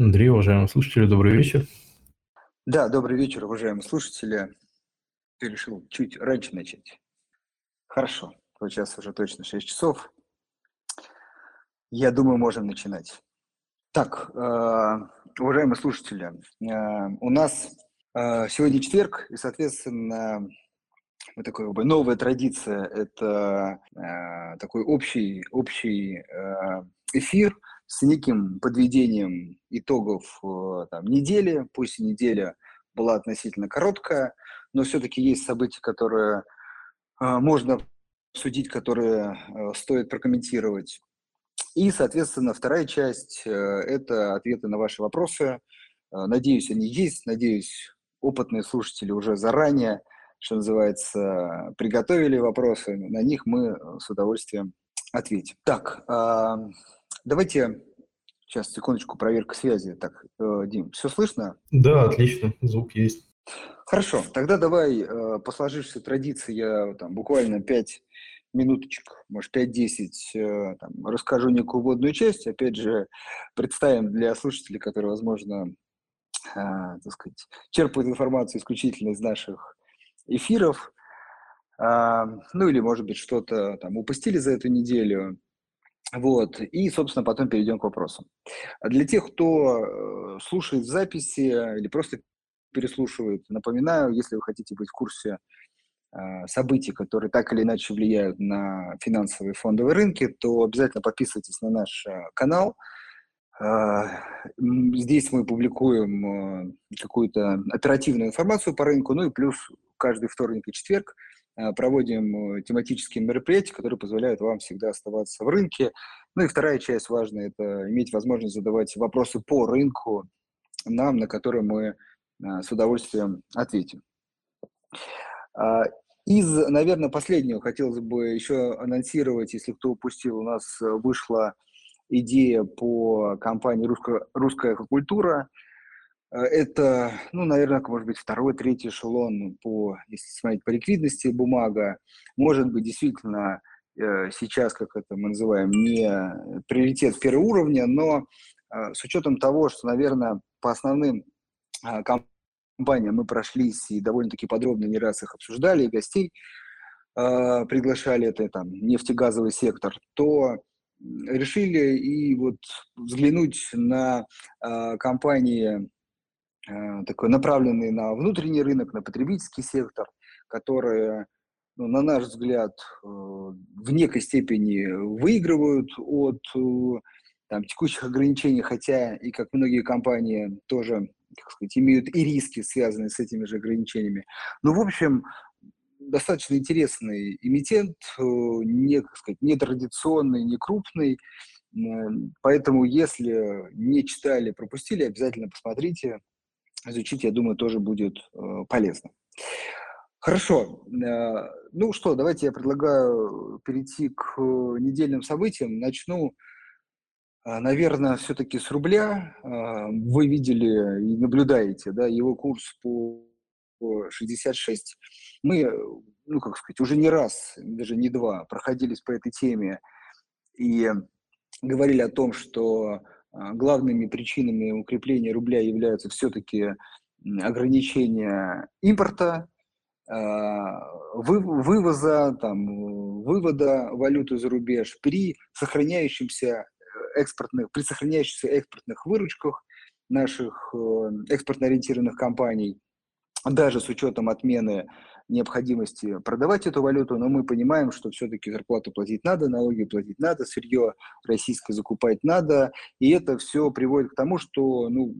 Андрей, уважаемые слушатели, добрый вечер. Да, добрый вечер, уважаемые слушатели. Ты решил чуть раньше начать. Хорошо, сейчас уже точно 6 часов. Я думаю, можем начинать. Так, э, уважаемые слушатели, э, у нас э, сегодня четверг, и, соответственно, вот бы новая традиция – это такой общий, общий эфир с неким подведением итогов там, недели. Пусть неделя была относительно короткая, но все-таки есть события, которые можно обсудить, которые стоит прокомментировать. И, соответственно, вторая часть э, – это ответы на ваши вопросы. Э, надеюсь, они есть. Надеюсь, опытные слушатели уже заранее, что называется, приготовили вопросы. На них мы с удовольствием ответим. Так, а, давайте сейчас, секундочку, проверка связи. Так, э, Дим, все слышно? Да, отлично, звук есть. Хорошо, тогда давай по сложившейся традиции я там буквально 5 минуточек, может, 5-10, э, там, расскажу некую вводную часть, опять же, представим для слушателей, которые, возможно, э, так сказать, черпают информацию исключительно из наших эфиров, э, ну или, может быть, что-то там упустили за эту неделю, вот, и, собственно, потом перейдем к вопросам. А для тех, кто э, слушает записи или просто переслушивает, напоминаю, если вы хотите быть в курсе Э, событий, которые так или иначе влияют на финансовые фондовые рынки, то обязательно подписывайтесь на наш э, канал. Здесь мы публикуем какую-то оперативную информацию по рынку, ну и плюс каждый вторник и четверг проводим тематические мероприятия, которые позволяют вам всегда оставаться в рынке. Ну и вторая часть важная – это иметь возможность задавать вопросы по рынку нам, на которые мы с удовольствием ответим. А, из, наверное, последнего хотелось бы еще анонсировать, если кто упустил, у нас вышла идея по компании «Русская, русская культура». Это, ну, наверное, может быть, второй, третий эшелон по, если смотреть по ликвидности бумага. Может быть, действительно, э, сейчас, как это мы называем, не приоритет первого уровня, но э, с учетом того, что, наверное, по основным компаниям компания, мы прошлись и довольно-таки подробно не раз их обсуждали, и гостей приглашали, это там нефтегазовый сектор, то решили и вот взглянуть на компании, такой направленные на внутренний рынок, на потребительский сектор, которые, ну, на наш взгляд, э, в некой степени выигрывают от э, там, текущих ограничений, хотя и как многие компании тоже так сказать, имеют и риски, связанные с этими же ограничениями. Ну, в общем, достаточно интересный эмитент, э, не, так сказать, не традиционный, не крупный, поэтому если не читали, пропустили, обязательно посмотрите, изучите, я думаю, тоже будет э, полезно. Хорошо. Э, ну что, давайте я предлагаю перейти к недельным событиям. Начну наверное, все-таки с рубля вы видели и наблюдаете, да, его курс по 66. Мы, ну, как сказать, уже не раз, даже не два, проходились по этой теме и говорили о том, что главными причинами укрепления рубля являются все-таки ограничения импорта, вывоза, там, вывода валюты за рубеж при сохраняющемся экспортных, при сохраняющихся экспортных выручках наших э, экспортно ориентированных компаний, даже с учетом отмены необходимости продавать эту валюту, но мы понимаем, что все-таки зарплату платить надо, налоги платить надо, сырье российское закупать надо, и это все приводит к тому, что, ну,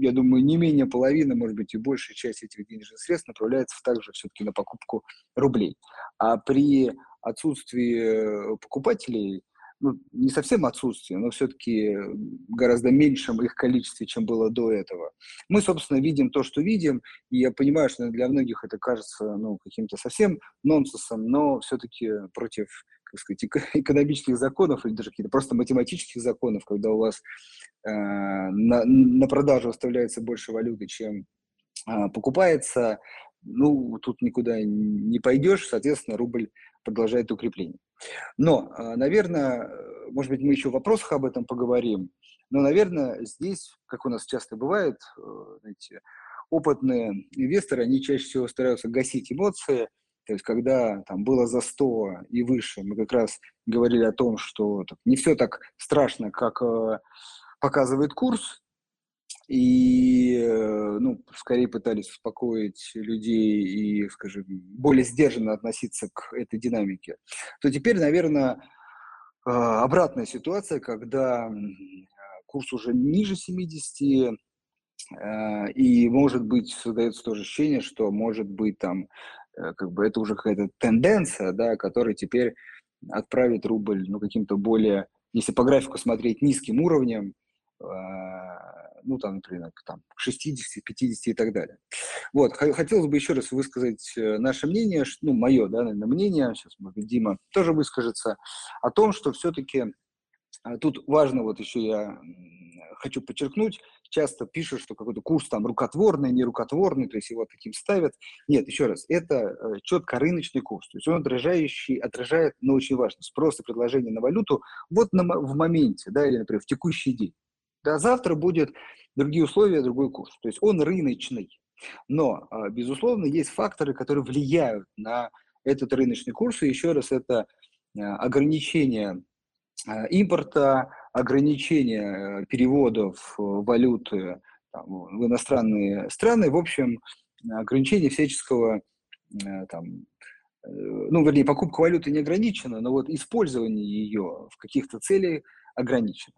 я думаю, не менее половины, может быть, и большая часть этих денежных средств направляется также все-таки на покупку рублей. А при отсутствии э, покупателей ну, не совсем отсутствие, но все-таки гораздо меньшем их количестве, чем было до этого. Мы, собственно, видим то, что видим, и я понимаю, что для многих это кажется ну, каким-то совсем нонсенсом, но все-таки против как сказать, экономических законов или даже каких-то просто математических законов, когда у вас э, на, на продажу оставляется больше валюты, чем э, покупается, ну, тут никуда не пойдешь, соответственно, рубль продолжает укрепление. Но, а, наверное, может быть, мы еще в вопросах об этом поговорим. Но, наверное, здесь, как у нас часто бывает, э, знаете, опытные инвесторы, они чаще всего стараются гасить эмоции, то есть когда там было за 100 и выше, мы как раз говорили о том, что так, не все так страшно, как э, показывает курс, и, э, ну, скорее пытались успокоить людей и, скажем, более сдержанно относиться к этой динамике, то теперь, наверное, э, обратная ситуация, когда курс уже ниже 70, э, и, может быть, создается тоже ощущение, что, может быть, там, как бы это уже какая-то тенденция, да, которая теперь отправит рубль, ну, каким-то более, если по графику смотреть, низким уровнем, ну, там, например, там, 60, 50 и так далее. Вот, хотелось бы еще раз высказать э, наше мнение, ну, мое, да, наверное, мнение, сейчас, может быть, Дима тоже выскажется, о том, что все-таки а, тут важно, вот еще я хочу подчеркнуть, часто пишут, что какой-то курс там рукотворный, не рукотворный, то есть его таким ставят. Нет, еще раз, это э, четко рыночный курс, то есть он отражающий, отражает, но очень важно, спрос и предложение на валюту вот на, в моменте, да, или, например, в текущий день. Да, завтра будет другие условия, другой курс. То есть он рыночный. Но, а, безусловно, есть факторы, которые влияют на этот рыночный курс. И еще раз, это а, ограничение а, импорта, ограничение переводов валюты там, в иностранные страны, в общем, ограничение всяческого там, э, ну, вернее, покупка валюты не ограничена, но вот использование ее в каких-то целях ограничено.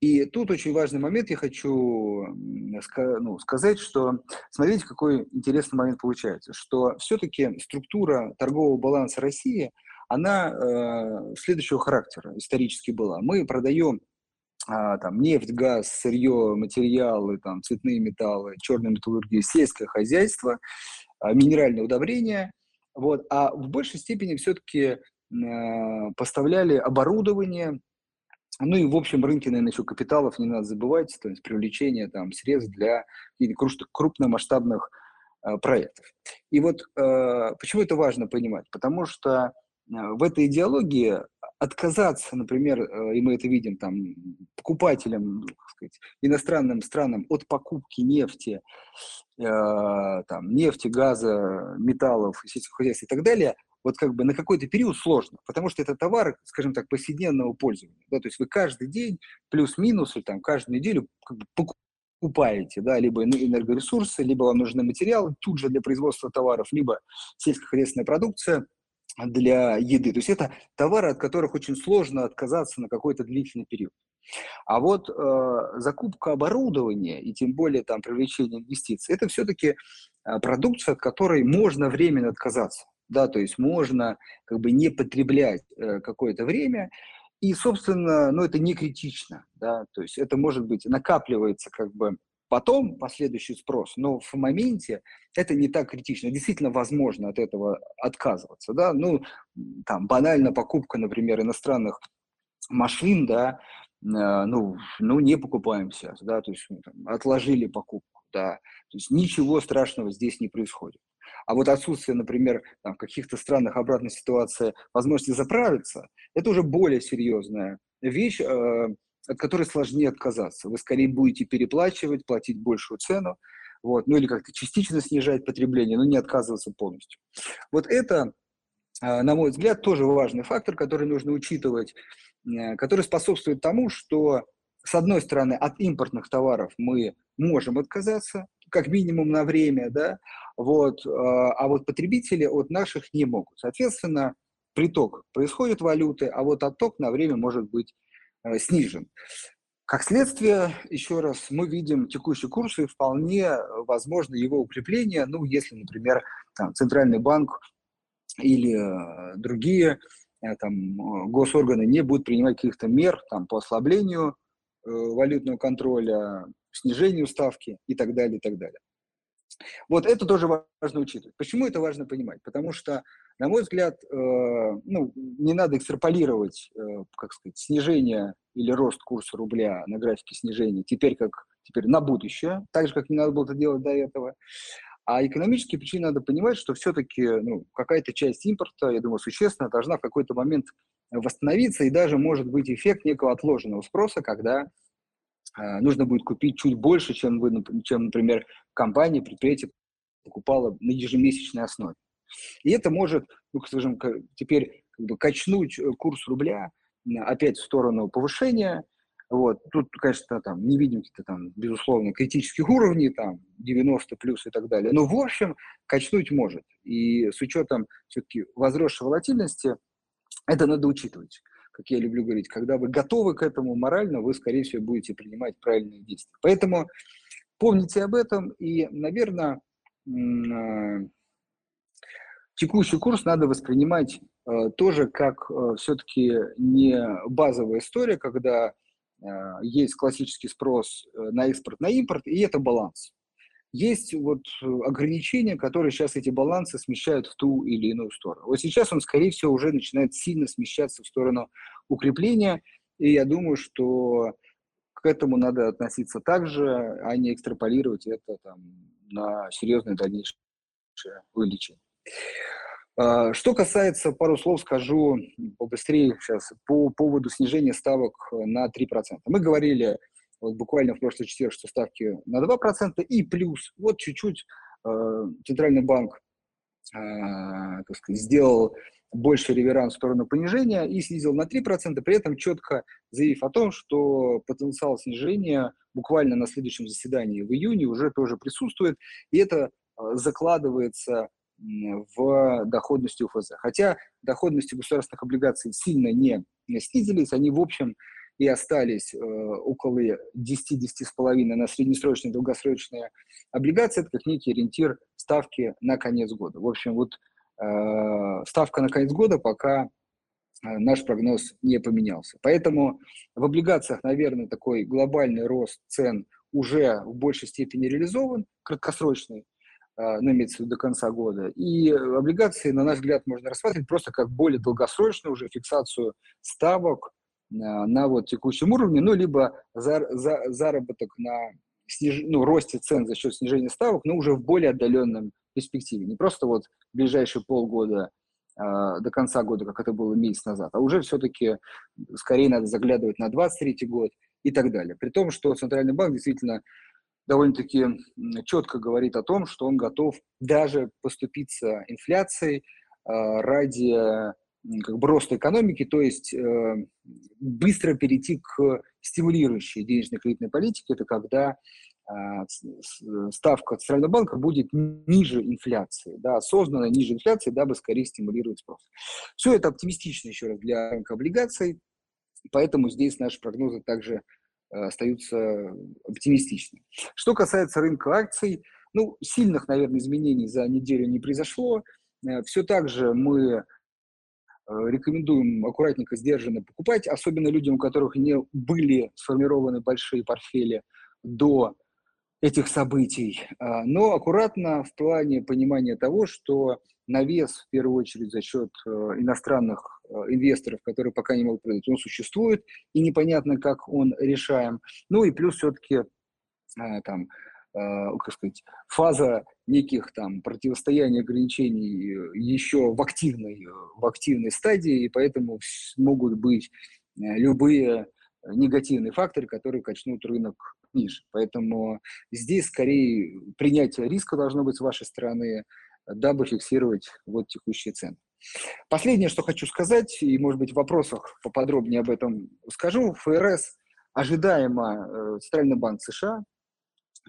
И тут очень важный момент, я хочу ну, сказать, что смотрите, какой интересный момент получается, что все-таки структура торгового баланса России, она э, следующего характера исторически была. Мы продаем а, там, нефть, газ, сырье, материалы, там, цветные металлы, черная металлургия, сельское хозяйство, а, минеральные удобрения, вот, а в большей степени все-таки э, поставляли оборудование, ну и в общем рынке, наверное, еще капиталов не надо забывать, то есть привлечение там средств для крупномасштабных э, проектов. И вот э, почему это важно понимать? Потому что э, в этой идеологии отказаться, например, э, и мы это видим там покупателям, как сказать, иностранным странам от покупки нефти, э, там, нефти, газа, металлов, сельского хозяйства и так далее, вот как бы на какой-то период сложно, потому что это товар, скажем так, повседневного пользования. Да, то есть вы каждый день плюс-минус, или там каждую неделю как бы покупаете, да, либо энергоресурсы, либо вам нужны материалы тут же для производства товаров, либо сельскохозяйственная продукция для еды. То есть это товары, от которых очень сложно отказаться на какой-то длительный период. А вот э, закупка оборудования и тем более там привлечение инвестиций, это все-таки э, продукция, от которой можно временно отказаться да, то есть можно как бы не потреблять э, какое-то время, и, собственно, ну, это не критично, да, то есть это может быть, накапливается как бы потом последующий спрос, но в моменте это не так критично. Действительно возможно от этого отказываться, да, ну, там, банально покупка, например, иностранных машин, да, э, ну, ну, не покупаем сейчас, да, то есть там, отложили покупку, да, то есть ничего страшного здесь не происходит. А вот отсутствие, например, там, в каких-то странах обратной ситуации возможности заправиться, это уже более серьезная вещь, э, от которой сложнее отказаться. Вы скорее будете переплачивать, платить большую цену, вот, ну или как-то частично снижать потребление, но не отказываться полностью. Вот это, э, на мой взгляд, тоже важный фактор, который нужно учитывать, э, который способствует тому, что с одной стороны, от импортных товаров мы можем отказаться, как минимум на время, да, вот, а, а вот потребители от наших не могут. Соответственно, приток происходит валюты, а вот отток на время может быть э, снижен. Как следствие, еще раз, мы видим текущий курс и вполне возможно его укрепление, ну, если, например, там, Центральный банк или э, другие э, там, госорганы не будут принимать каких-то мер там, по ослаблению э, валютного контроля, снижению ставки и так далее, и так далее. Вот это тоже важно учитывать. Почему это важно понимать? Потому что, на мой взгляд, э, ну, не надо экстраполировать, э, как сказать, снижение или рост курса рубля на графике снижения теперь как теперь на будущее, так же, как не надо было это делать до этого. А экономические причины надо понимать, что все-таки ну, какая-то часть импорта, я думаю, существенно должна в какой-то момент восстановиться, и даже может быть эффект некого отложенного спроса, когда нужно будет купить чуть больше, чем, вы, чем например, компания, предприятие покупало на ежемесячной основе. И это может, ну, скажем, теперь как бы качнуть э, курс рубля опять в сторону повышения. Вот. Тут, конечно, там не видим каких-то там, безусловно, критических уровней, там 90 плюс и так далее. Но, в общем, качнуть может. И с учетом все-таки возросшей волатильности, это надо учитывать. Как я люблю говорить, когда вы готовы к этому морально, вы, скорее всего, будете принимать правильные действия. Поэтому помните об этом и, наверное, а, текущий курс надо воспринимать э, тоже как э, все-таки не базовая история, когда э, есть классический спрос на экспорт, на импорт, и это баланс. Есть вот ограничения, которые сейчас эти балансы смещают в ту или иную сторону. Вот сейчас он, скорее всего, уже начинает сильно смещаться в сторону укрепления, и я думаю, что к этому надо относиться так же, а не экстраполировать это там, на серьезное дальнейшее увеличение. А, что касается, пару слов скажу побыстрее сейчас, по поводу снижения ставок на 3%. Мы говорили вот буквально в прошлый четверг, что ставки на 2% и плюс, вот чуть-чуть э, Центральный банк э, так сказать, сделал больше реверанс в сторону понижения и снизил на 3%, при этом четко заявив о том, что потенциал снижения буквально на следующем заседании в июне уже тоже присутствует, и это э, закладывается в доходности УФЗ. Хотя доходности государственных облигаций сильно не снизились, они в общем и остались э, около 10-10,5 на среднесрочные долгосрочные облигации, это как некий ориентир ставки на конец года. В общем, вот э, ставка на конец года пока э, наш прогноз не поменялся. Поэтому в облигациях, наверное, такой глобальный рост цен уже в большей степени реализован, краткосрочный, а, ну, имеется в виду до конца года. И облигации, на наш взгляд, можно рассматривать просто как более долгосрочную уже фиксацию ставок на, вот текущем уровне, ну, либо за, за, заработок на сниж, ну, росте цен за счет снижения ставок, но уже в более отдаленном перспективе. Не просто вот в ближайшие полгода э, до конца года, как это было месяц назад, а уже все-таки скорее надо заглядывать на 23 год и так далее. При том, что Центральный банк действительно довольно-таки четко говорит о том, что он готов даже поступиться инфляцией а, ради как бы роста экономики, то есть э, быстро перейти к стимулирующей денежно-кредитной политике, это когда а, ставка Центрального банка будет ниже инфляции, да, осознанно ниже инфляции, дабы скорее стимулировать спрос. Все это оптимистично еще раз для рынка облигаций, поэтому здесь наши прогнозы также Э, остаются оптимистичны. Что касается рынка акций, ну, сильных, наверное, изменений за неделю не произошло. Э, Все так же мы э, рекомендуем аккуратненько, сдержанно покупать, особенно людям, у которых не были сформированы большие портфели до этих событий. Но аккуратно в плане понимания того, что навес, в первую очередь, за счет э, иностранных э, инвесторов, которые пока не могут продать, он существует, и непонятно, как он решаем. Ну и плюс все-таки э, там, как сказать, фаза неких там противостояний, ограничений еще в активной, в активной стадии, и поэтому могут быть любые негативные факторы, которые качнут рынок ниже. Поэтому здесь скорее принятие риска должно быть с вашей стороны, дабы фиксировать вот текущие цены. Последнее, что хочу сказать, и, может быть, в вопросах поподробнее об этом скажу, ФРС ожидаемо э, Центральный банк США,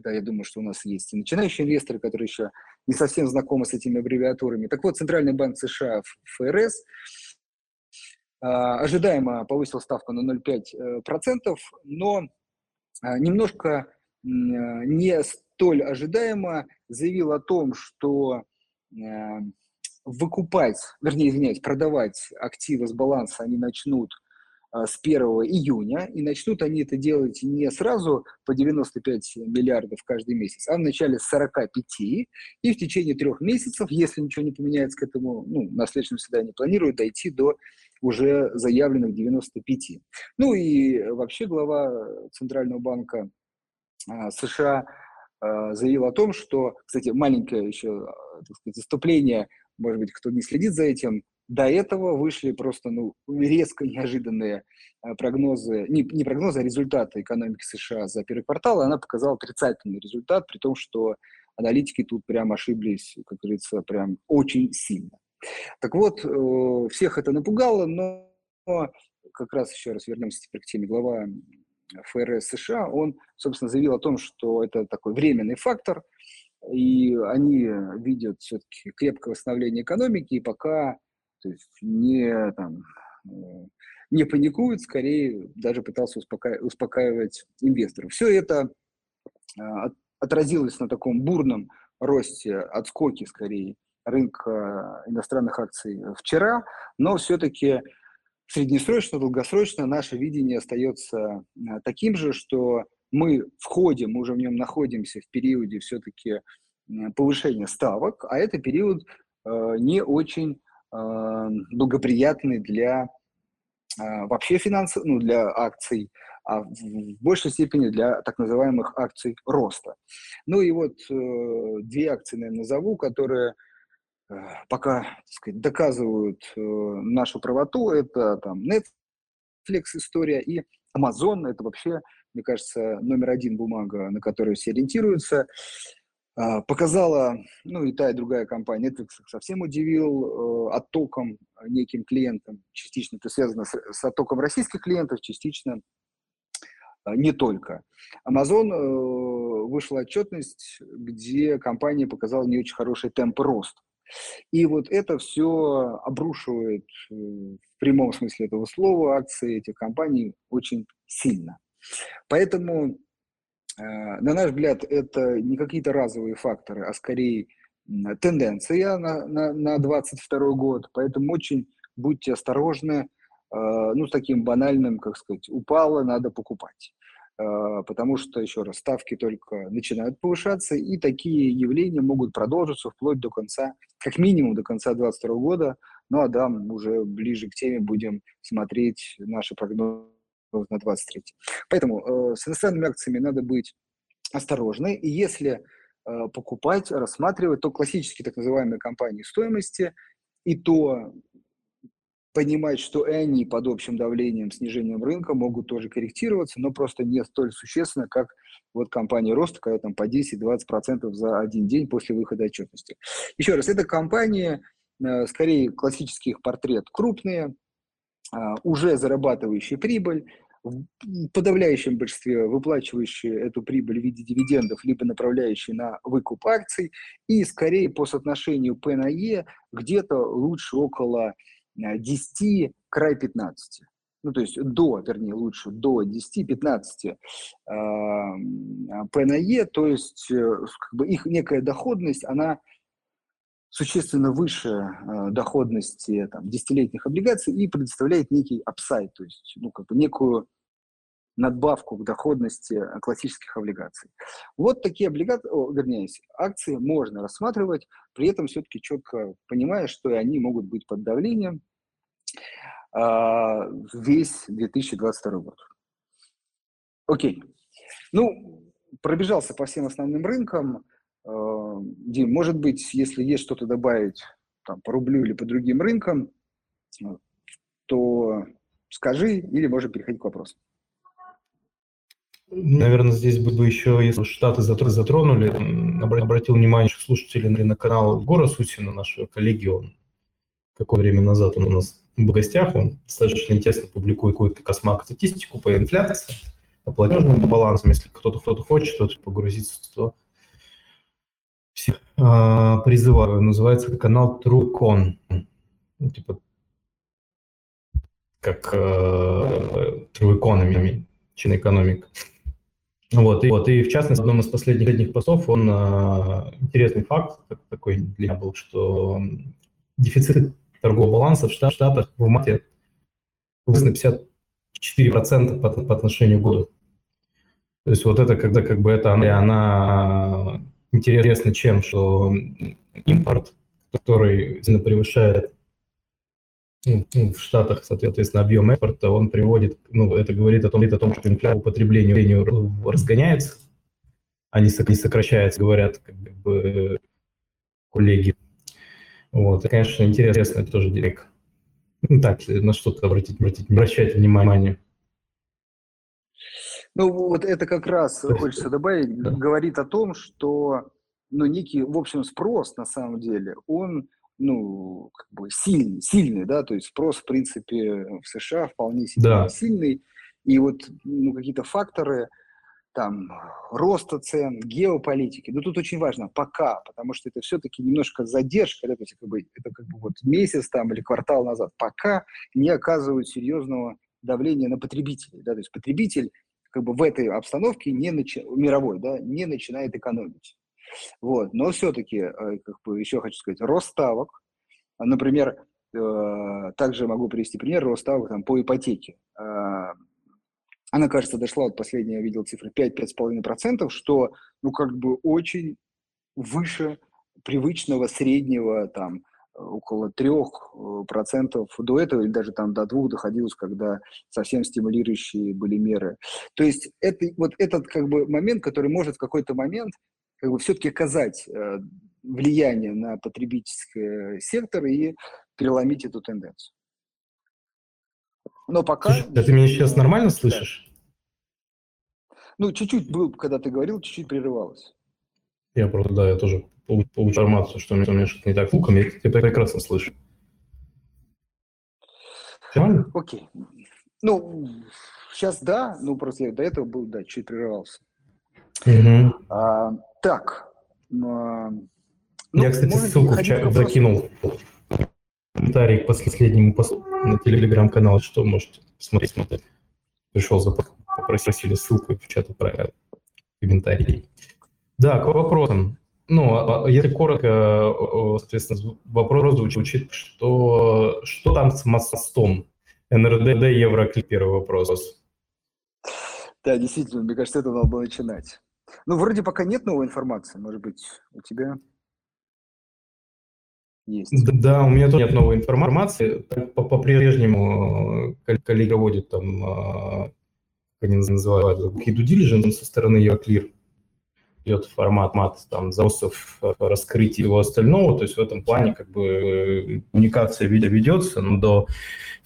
да, я думаю, что у нас есть и начинающие инвесторы, которые еще не совсем знакомы с этими аббревиатурами. Так вот, Центральный банк США, ФРС, э, ожидаемо повысил ставку на 0,5%, э, но немножко не столь ожидаемо заявил о том, что Э, выкупать, вернее, извиняюсь, продавать активы с баланса они начнут с 1 июня, и начнут они это делать не сразу по 95 миллиардов каждый месяц, а в начале 45, и в течение трех месяцев, если ничего не поменяется к этому, ну, на следующем заседании планируют дойти до уже заявленных 95. Ну и вообще глава Центрального банка э, США заявил о том, что, кстати, маленькое еще так сказать, выступление, может быть, кто не следит за этим, до этого вышли просто ну, резко неожиданные э, прогнозы, не, не прогнозы, а результаты экономики США за первый квартал, и она показала отрицательный результат, при том, что аналитики тут прям ошиблись, как говорится, прям очень сильно. Так вот, э, всех это напугало, но как раз еще раз вернемся теперь к теме глава ФРС США, он, собственно, заявил о том, что это такой временный фактор, и они видят все-таки крепкое восстановление экономики, и пока то есть не, там, э, не паникуют, скорее даже пытался успока... успокаивать инвесторов. Все это а, отразилось на таком бурном росте, отскоке скорее рынка иностранных акций вчера, но все-таки среднесрочно, долгосрочно наше видение остается а, таким же, что мы входим, мы уже в нем находимся в периоде все-таки повышения ставок, а это период э, не очень благоприятный для э, вообще финансов, ну, для акций, а в большей степени для так называемых акций роста. Ну и вот э, две акции, наверное, назову, которые э, пока так сказать, доказывают э, нашу правоту. Это там Netflix история и Amazon. Это вообще, мне кажется, номер один бумага, на которую все ориентируются. А, показала, ну и та, и другая компания, Netflix совсем удивил э, оттоком неким клиентам, частично это связано с, с оттоком российских клиентов, частично э, не только. Amazon э, вышла отчетность, где компания показала не очень хороший темп роста. И вот это все обрушивает э, в прямом смысле этого слова акции этих компаний очень сильно. Поэтому на наш взгляд, это не какие-то разовые факторы, а скорее тенденция на, на, на 22 год. Поэтому очень будьте осторожны. Э, ну, с таким банальным, как сказать, упало, надо покупать. Э, потому что, еще раз, ставки только начинают повышаться, и такие явления могут продолжиться вплоть до конца, как минимум до конца 2022 года. Ну, а да, уже ближе к теме будем смотреть наши прогнозы на 23. Поэтому э, с иностранными акциями надо быть осторожны. И если э, покупать, рассматривать, то классические так называемые компании стоимости, и то понимать, что они под общим давлением, снижением рынка могут тоже корректироваться, но просто не столь существенно, как вот компания роста, когда там по 10-20% за один день после выхода отчетности. Еще раз, это компании, э, скорее классический их портрет, крупные, уже зарабатывающие прибыль, в подавляющем большинстве выплачивающие эту прибыль в виде дивидендов, либо направляющие на выкуп акций, и скорее по соотношению P на E где-то лучше около 10, а, край 15. Ну, то есть до, вернее, лучше до 10-15 э, P на E, то есть э, как бы их некая доходность, она существенно выше э, доходности там, десятилетних облигаций и предоставляет некий апсайд, то есть ну, как бы некую надбавку к доходности э, классических облигаций. Вот такие облигации, вернее, акции можно рассматривать, при этом все-таки четко понимая, что они могут быть под давлением э, весь 2022 год. Окей. Ну, пробежался по всем основным рынкам. Э, Дим, может быть, если есть что-то добавить там, по рублю или по другим рынкам, то скажи, или можем переходить к вопросам. Наверное, здесь бы еще, если Штаты затронули, обратил внимание слушателей на канал Гора Сутина, нашего коллеги, он какое время назад он у нас в гостях, он достаточно интересно публикует какую-то космак статистику по инфляции, по платежным балансам, если кто-то кто-то хочет что-то погрузиться, то всех а, призываю. Называется канал TrueCon. Ну, типа как э, True Economy, чиноэкономика. Вот и, вот, и в частности, в одном из последних постов он э, интересный факт такой для меня был, что дефицит торгового баланса в Штатах в марте вырос на 54% по, по отношению к году. То есть вот это когда как бы это она, она интересно чем, что импорт, который сильно превышает ну, ну, в Штатах, соответственно, объем экспорта, он приводит, ну, это говорит о том, о том что инфляция по потреблению разгоняется, а не сокращается, говорят как бы коллеги. Вот, и, конечно, интересно тоже директ. Ну, так, на что-то обратить, обратить, обращать внимание. Ну, вот это как раз, хочется добавить, говорит о том, что ну, некий, в общем, спрос на самом деле, он ну, как бы сильный, сильный, да, то есть спрос, в принципе, в США вполне себе да. сильный, и вот ну, какие-то факторы, там, роста цен, геополитики, но тут очень важно, пока, потому что это все-таки немножко задержка, да, то есть как бы, это как бы вот месяц там или квартал назад, пока не оказывают серьезного давления на потребителей, да, то есть потребитель как бы в этой обстановке не начи... мировой, да, не начинает экономить. Вот. Но все-таки, э, как бы еще хочу сказать, рост ставок, например, э, также могу привести пример рост ставок там, по ипотеке. Э, она, кажется, дошла, вот последняя я видел цифры 5-5,5%, что, ну, как бы очень выше привычного среднего там около 3% до этого, или даже там до двух доходилось, когда совсем стимулирующие были меры. То есть это, вот этот как бы момент, который может в какой-то момент как бы все-таки оказать э, влияние на потребительский сектор и переломить эту тенденцию. Но пока... Слушай, да ты меня сейчас нормально слышишь? Ну, чуть-чуть был, когда ты говорил, чуть-чуть прерывалось. Я просто, да, я тоже получил информацию, что у меня, что-то не так звуком, я тебя прекрасно слышу. Нормально? Окей. Ну, сейчас да, ну просто я до этого был, да, чуть прерывался. Угу. А, так. А, ну, я, кстати, ссылку в чат закинул комментарий к последнему посту на телеграм-канал, что можете посмотреть, смотреть. Пришел запрос, попросили ссылку в чат отправил комментарий. Да, к вопросам. Ну, а, а если коротко, соответственно, вопрос звучит, что, что там с мостом? НРД, Евроклип, первый вопрос. Да, действительно, мне кажется, это надо было начинать. Ну, вроде пока нет новой информации. Может быть, у тебя есть? Да, у меня тоже нет новой информации. По-прежнему э, коллега водит там, а, как они называют, due diligence со стороны Евроклир идет формат мат, там, запросов, э, раскрытия его остального, то есть в этом плане как бы э, коммуникация ведется, но до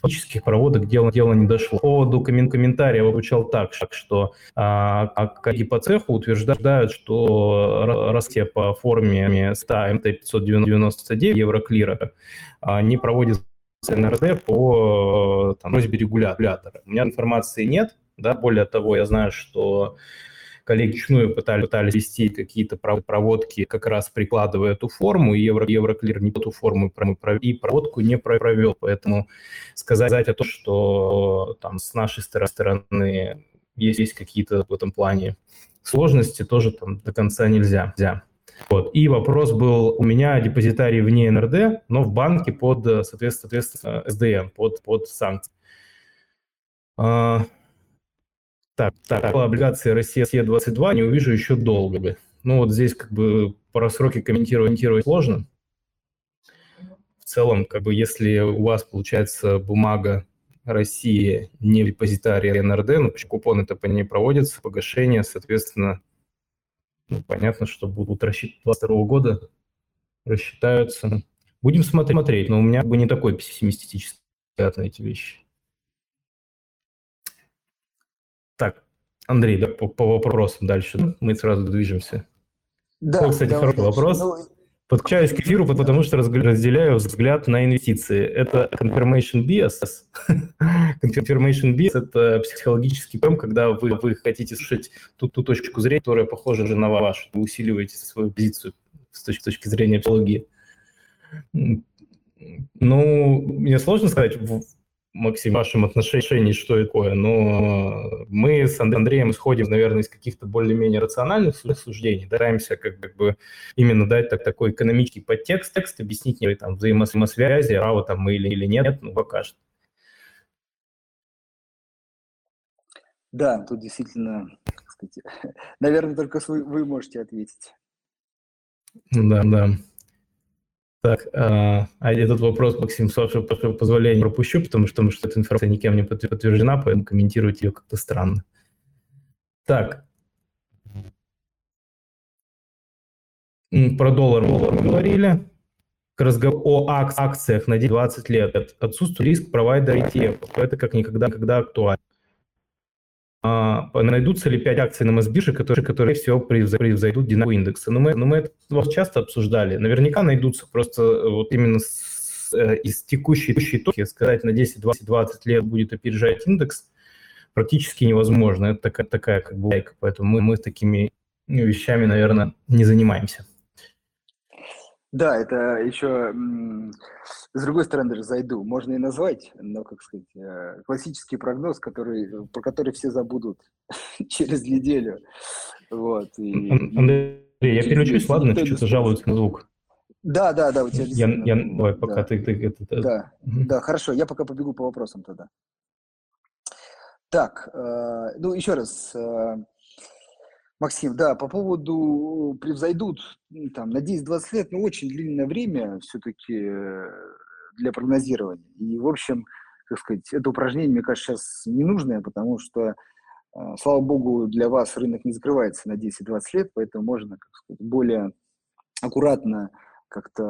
фактических проводок дело, дело не дошло. По поводу комментария обучал так, что а, а коллеги по цеху утверждают, что раскрытие по форме 100 МТ-599 Евроклира а, не проводится НРД по там, просьбе регулятора. У меня информации нет, да, более того, я знаю, что коллеги вручную пытались, пытались вести какие-то проводки, как раз прикладывая эту форму, и Евро, Евроклир не эту форму и проводку не провел. Поэтому сказать о том, что там с нашей стороны есть, есть какие-то в этом плане сложности, тоже там до конца нельзя. нельзя. Вот. И вопрос был, у меня депозитарий вне НРД, но в банке под, соответственно, соответственно SDM, под, под санкции. А, так, так, облигации Россия-22 не увижу еще долго. Ну вот здесь как бы про сроки комментировать, сложно. В целом, как бы если у вас получается бумага России не в депозитарии НРД, ну, купоны это по ней проводятся, погашение, соответственно, ну, понятно, что будут рассчитывать 22 года, рассчитаются. Будем смотреть, но у меня бы не такой пессимистический взгляд на эти вещи. Так, Андрей, да, по, по вопросам дальше. Мы сразу движемся. Да, О, кстати, да, хороший вопрос. Ну... Подключаюсь к эфиру, потому что разделяю взгляд на инвестиции. Это confirmation bias. confirmation bias – это психологический прием, когда вы, вы хотите слушать ту, ту точку зрения, которая похожа же на вашу. Вы усиливаете свою позицию с точки, с точки зрения психологии. Ну, мне сложно сказать, Максим, в вашем отношении, что это такое, но мы с Андреем исходим, наверное, из каких-то более-менее рациональных суждений, стараемся как, как бы именно дать так, такой экономический подтекст, текст, объяснить там взаимосвязи, право там мы или, или нет, ну, пока что. Да, тут действительно, сказать, наверное, только вы можете ответить. Да, да. Так, а, а этот вопрос, Максим, с вашего позволения пропущу, потому что, что эта информация никем не подтверждена, поэтому комментировать ее как-то странно. Так. Про доллар мы говорили. к разговору о акциях на 20 лет. Отсутствует риск провайдера ETF. Это как никогда, никогда актуально. А, найдутся ли 5 акций на Мосбирже, которые, которые всего превзойдут динамику индекса. Но мы, но мы это часто обсуждали. Наверняка найдутся, просто вот именно с, э, из текущей, текущей точки сказать на 10-20 лет будет опережать индекс практически невозможно. Это такая, такая как бы лайка, поэтому мы, мы такими вещами, наверное, не занимаемся. Да, это еще с другой стороны же зайду. Можно и назвать, но, как сказать, э, классический прогноз, который, про который все забудут через неделю. Вот, и, Андрей, я переключусь, ладно, что-то жалуются на звук. Да, да, да, у тебя я, я, давай, пока да. ты, ты это... Да, угу. да, хорошо, я пока побегу по вопросам тогда. Так, э, ну еще раз, э, Максим, да, по поводу превзойдут там, на 10-20 лет, ну, очень длинное время все-таки э, для прогнозирования. И, в общем, как сказать, это упражнение, мне кажется, сейчас ненужное, потому что, э, слава богу, для вас рынок не закрывается на 10-20 лет, поэтому можно, как сказать, более аккуратно как-то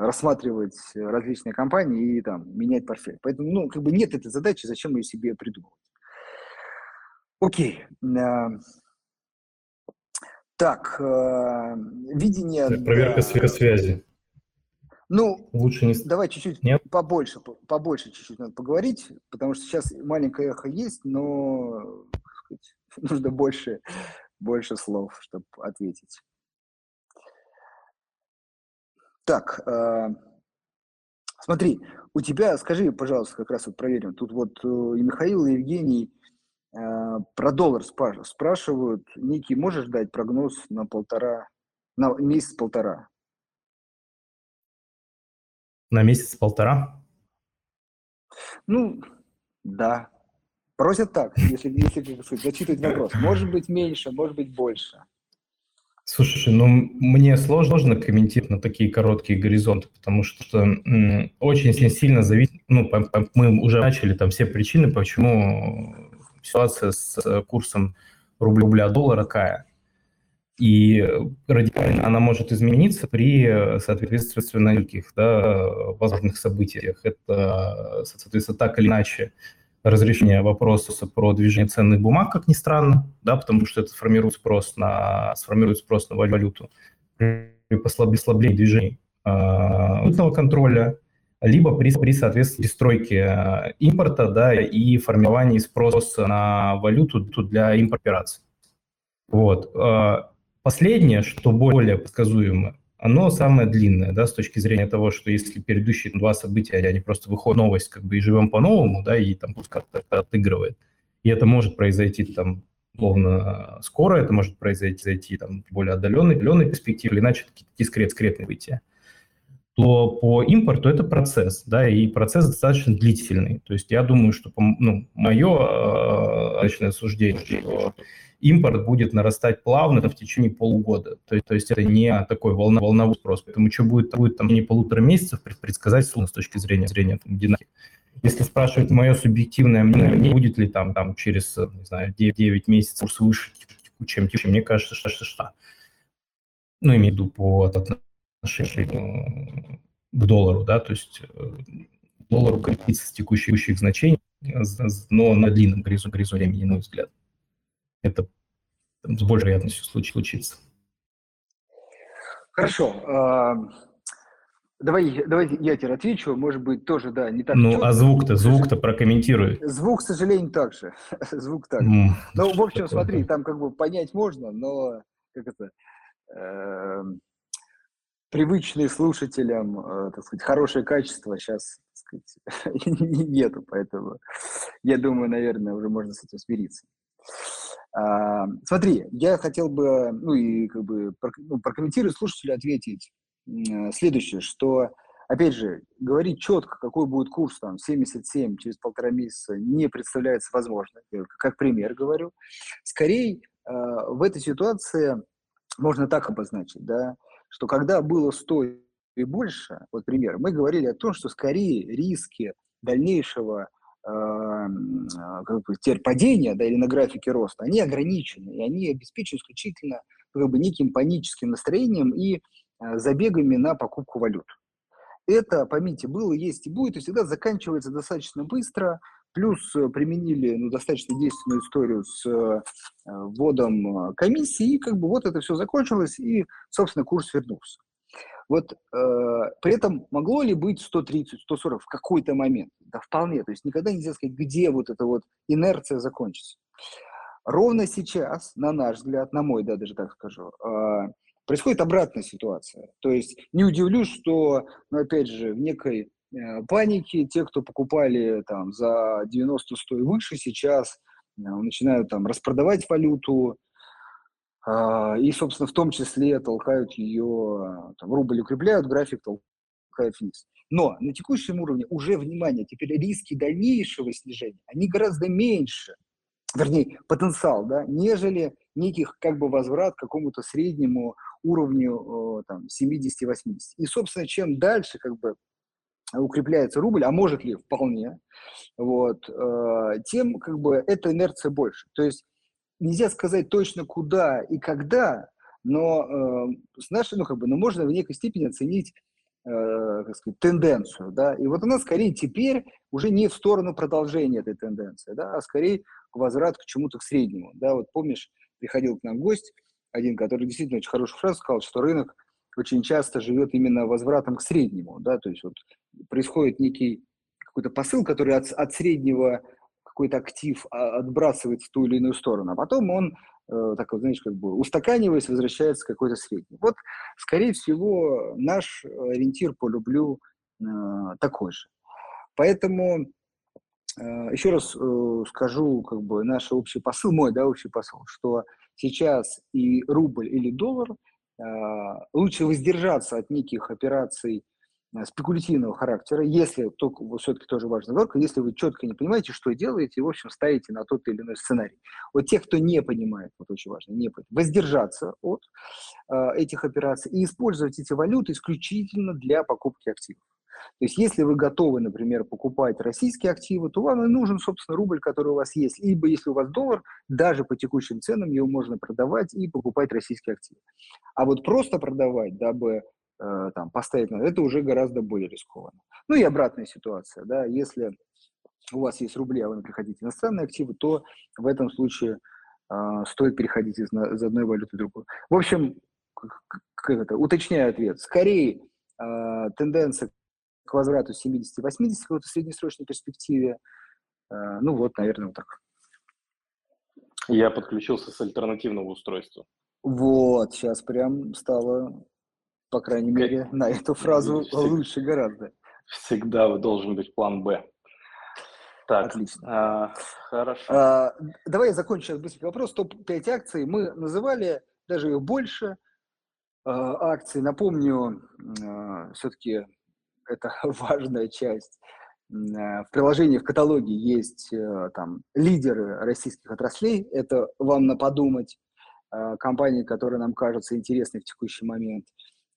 рассматривать различные компании и там менять портфель. Поэтому, ну, как бы нет этой задачи, зачем ее себе придумывать. Окей. Э, так, э, видение... Проверка да, связи. Ну, лучше не... давай чуть-чуть Нет? побольше, побольше чуть-чуть надо поговорить, потому что сейчас маленькое эхо есть, но сказать, нужно больше, больше слов, чтобы ответить. Так, э, смотри, у тебя, скажи, пожалуйста, как раз вот проверим. Тут вот э, и Михаил, и Евгений Э, про доллар спрашивают. Ники, можешь дать прогноз на полтора, на месяц-полтора? На месяц-полтора? Ну, да. Просят так, если, если как сказать, зачитывать вопрос. Может быть меньше, может быть больше. Слушай, ну мне сложно комментировать на такие короткие горизонты, потому что очень сильно зависит, ну, мы уже начали там все причины, почему ситуация с э, курсом рубля-доллара какая. И радикально она может измениться при, э, соответственно, каких да, возможных событиях. Это, соответственно, так или иначе разрешение вопроса про движение ценных бумаг, как ни странно, да, потому что это сформирует спрос на, сформирует спрос на валюту при послаблении движений э, валютного контроля, либо при, при соответственно, перестройке э, импорта да, и формировании спроса на валюту для импорт-операций. Вот. Э, последнее, что более предсказуемо, оно самое длинное, да, с точки зрения того, что если предыдущие два события, они просто выходят новость, как бы, и живем по-новому, да, и там пусть как-то отыгрывает. И это может произойти там условно скоро, это может произойти там более отдаленной, отдаленной перспективы, или иначе какие-то дискрет, дискретные события то по импорту это процесс, да, и процесс достаточно длительный. То есть я думаю, что ну, мое личное суждение, что импорт будет нарастать плавно в течение полугода. То, то есть это не такой волна, волновой спрос. Поэтому что будет, будет там не полутора месяцев предсказать сложно с точки зрения, зрения там, динамики. Если спрашивать мое субъективное мнение, будет ли там, там через, не знаю, 9, 9 месяцев курс выше, чем, чем мне кажется, что, что, что. Ну, имею в виду по к доллару, да, то есть э, доллар укрепится с текущих, значений, но на длинном горизонте, горизонте времени, на мой взгляд. Это с большей вероятностью случится. Хорошо. А, давай, давай я тебе отвечу, может быть, тоже, да, не так Ну, четко. а звук-то, звук-то прокомментируй. Звук, к сожалению, так же. звук так же. Mm, ну, в общем, смотри, там как бы понять можно, но как это, э, привычные слушателям, э, так сказать, хорошее качество сейчас, так сказать, нету, поэтому я думаю, наверное, уже можно с этим смириться. А, смотри, я хотел бы, ну и как бы ну, прокомментировать слушателю, ответить следующее, что, опять же, говорить четко, какой будет курс там 77 через полтора месяца не представляется возможным, как пример говорю. Скорее, э, в этой ситуации можно так обозначить, да, что когда было 100 и больше, вот пример, мы говорили о том, что скорее риски дальнейшего э, как бы, теперь падения, да, или на графике роста, они ограничены, и они обеспечены исключительно как бы неким паническим настроением и э, забегами на покупку валют. это, поймите, было, есть и будет, и всегда заканчивается достаточно быстро, плюс э, применили ну, достаточно действенную историю с э, вводом комиссии, и как бы вот это все закончилось, и, собственно, курс вернулся. Вот э, при этом могло ли быть 130, 140 в какой-то момент? Да вполне. То есть никогда нельзя сказать, где вот эта вот инерция закончится. Ровно сейчас, на наш взгляд, на мой, да, даже так скажу, э, происходит обратная ситуация. То есть не удивлюсь, что, ну, опять же, в некой э, панике те, кто покупали там за 90 100 и выше, сейчас э, начинают там распродавать валюту, э, и, собственно, в том числе толкают ее, там, рубль укрепляют, график толкают вниз. Но на текущем уровне уже, внимание, теперь риски дальнейшего снижения, они гораздо меньше, вернее, потенциал, да, нежели неких как бы возврат к какому-то среднему уровню там, 70-80. И, собственно, чем дальше как бы укрепляется рубль, а может ли вполне, вот, э, тем как бы эта инерция больше. То есть нельзя сказать точно куда и когда, но э, с нашей, ну как бы, но можно в некой степени оценить э, как сказать, тенденцию, да, и вот она скорее теперь уже не в сторону продолжения этой тенденции, да, а скорее возврат к чему-то к среднему, да, вот помнишь, приходил к нам гость, один, который действительно очень хорошую фразу сказал, что рынок очень часто живет именно возвратом к среднему, да, то есть вот происходит некий какой-то посыл, который от, от среднего какой-то актив а, отбрасывает в ту или иную сторону, а потом он, э, так вот, знаешь, как бы устаканиваясь, возвращается к какой-то средний. Вот, скорее всего, наш ориентир по люблю э, такой же. Поэтому э, еще раз э, скажу, как бы, наш общий посыл, мой, да, общий посыл, что сейчас и рубль или доллар, а, лучше воздержаться от неких операций спекулятивного характера, если, только, все-таки тоже важно оговорка, если вы четко не понимаете, что делаете, и, в общем, ставите на тот или иной сценарий. Вот тех, кто не понимает, вот очень важно, не понимает, воздержаться от э, этих операций и использовать эти валюты исключительно для покупки активов. То есть если вы готовы, например, покупать российские активы, то вам и нужен, собственно, рубль, который у вас есть. Либо если у вас доллар, даже по текущим ценам его можно продавать и покупать российские активы. А вот просто продавать, дабы э, там, поставить на это уже гораздо более рискованно. Ну и обратная ситуация, да, если у вас есть рубли, а вы приходите иностранные активы, то в этом случае э, стоит переходить из, из одной валюты в другую. В общем, как это, уточняю ответ, скорее э, тенденция к возврату 70-80 в среднесрочной перспективе. Э, ну вот, наверное, вот так. Я подключился с альтернативного устройства. Вот, сейчас прям стало, по крайней как... мере, на эту фразу Всег... лучше гораздо. Всегда должен быть план «Б». Так, Отлично. А, хорошо. А, давай я закончу сейчас быстрый вопрос. Топ-5 акций мы называли, даже их больше а, акций. Напомню, а, все-таки это важная часть. Э, в приложении, в каталоге есть э, там лидеры российских отраслей, это вам на подумать, э, компании, которые нам кажутся интересны в текущий момент.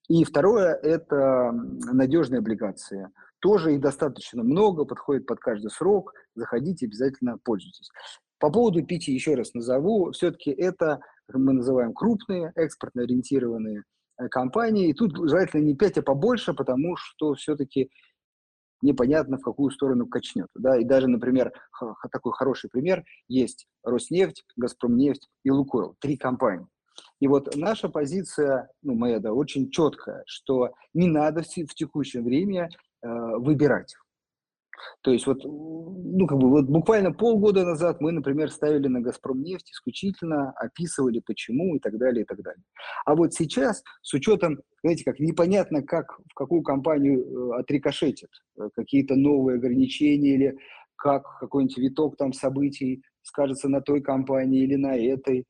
И второе – это надежные облигации. Тоже их достаточно много, подходит под каждый срок. Заходите, обязательно пользуйтесь. По поводу пяти еще раз назову. Все-таки это, мы называем крупные, экспортно ориентированные Э, компании. И тут желательно не 5, а побольше, потому что все-таки непонятно, в какую сторону качнет. Да? И даже, например, такой хороший пример есть Роснефть, Газпромнефть и Лукойл. Три компании. И вот наша позиция, ну, моя, да, очень четкая, что не надо в, текущее время э, выбирать. То есть вот, ну, как бы вот буквально полгода назад мы, например, ставили на «Газпром» нефть исключительно, описывали почему и так далее, и так далее. А вот сейчас, с учетом, знаете, как непонятно, как, в какую компанию э, отрикошетит, э, какие-то новые ограничения или как какой-нибудь виток там событий скажется на той компании или на этой,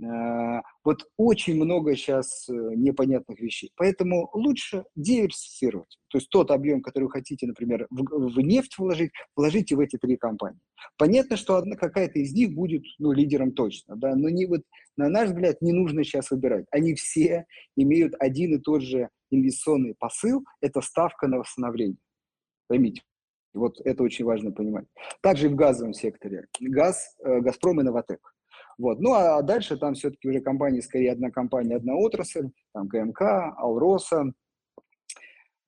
вот очень много сейчас э, непонятных вещей. Поэтому лучше диверсифицировать. То есть тот объем, который вы хотите, например, в, в нефть вложить, вложите в эти три компании. Понятно, что одна какая-то из них будет ну, лидером точно, да, но не вот, на наш взгляд не нужно сейчас выбирать. Они все имеют один и тот же инвестиционный посыл – это ставка на восстановление. Поймите, вот это очень важно понимать. Также и в газовом секторе. Газ, э, Газпром и Новотек. Вот. Ну а дальше там все-таки уже компании, скорее одна компания, одна отрасль, там КМК, Алроса,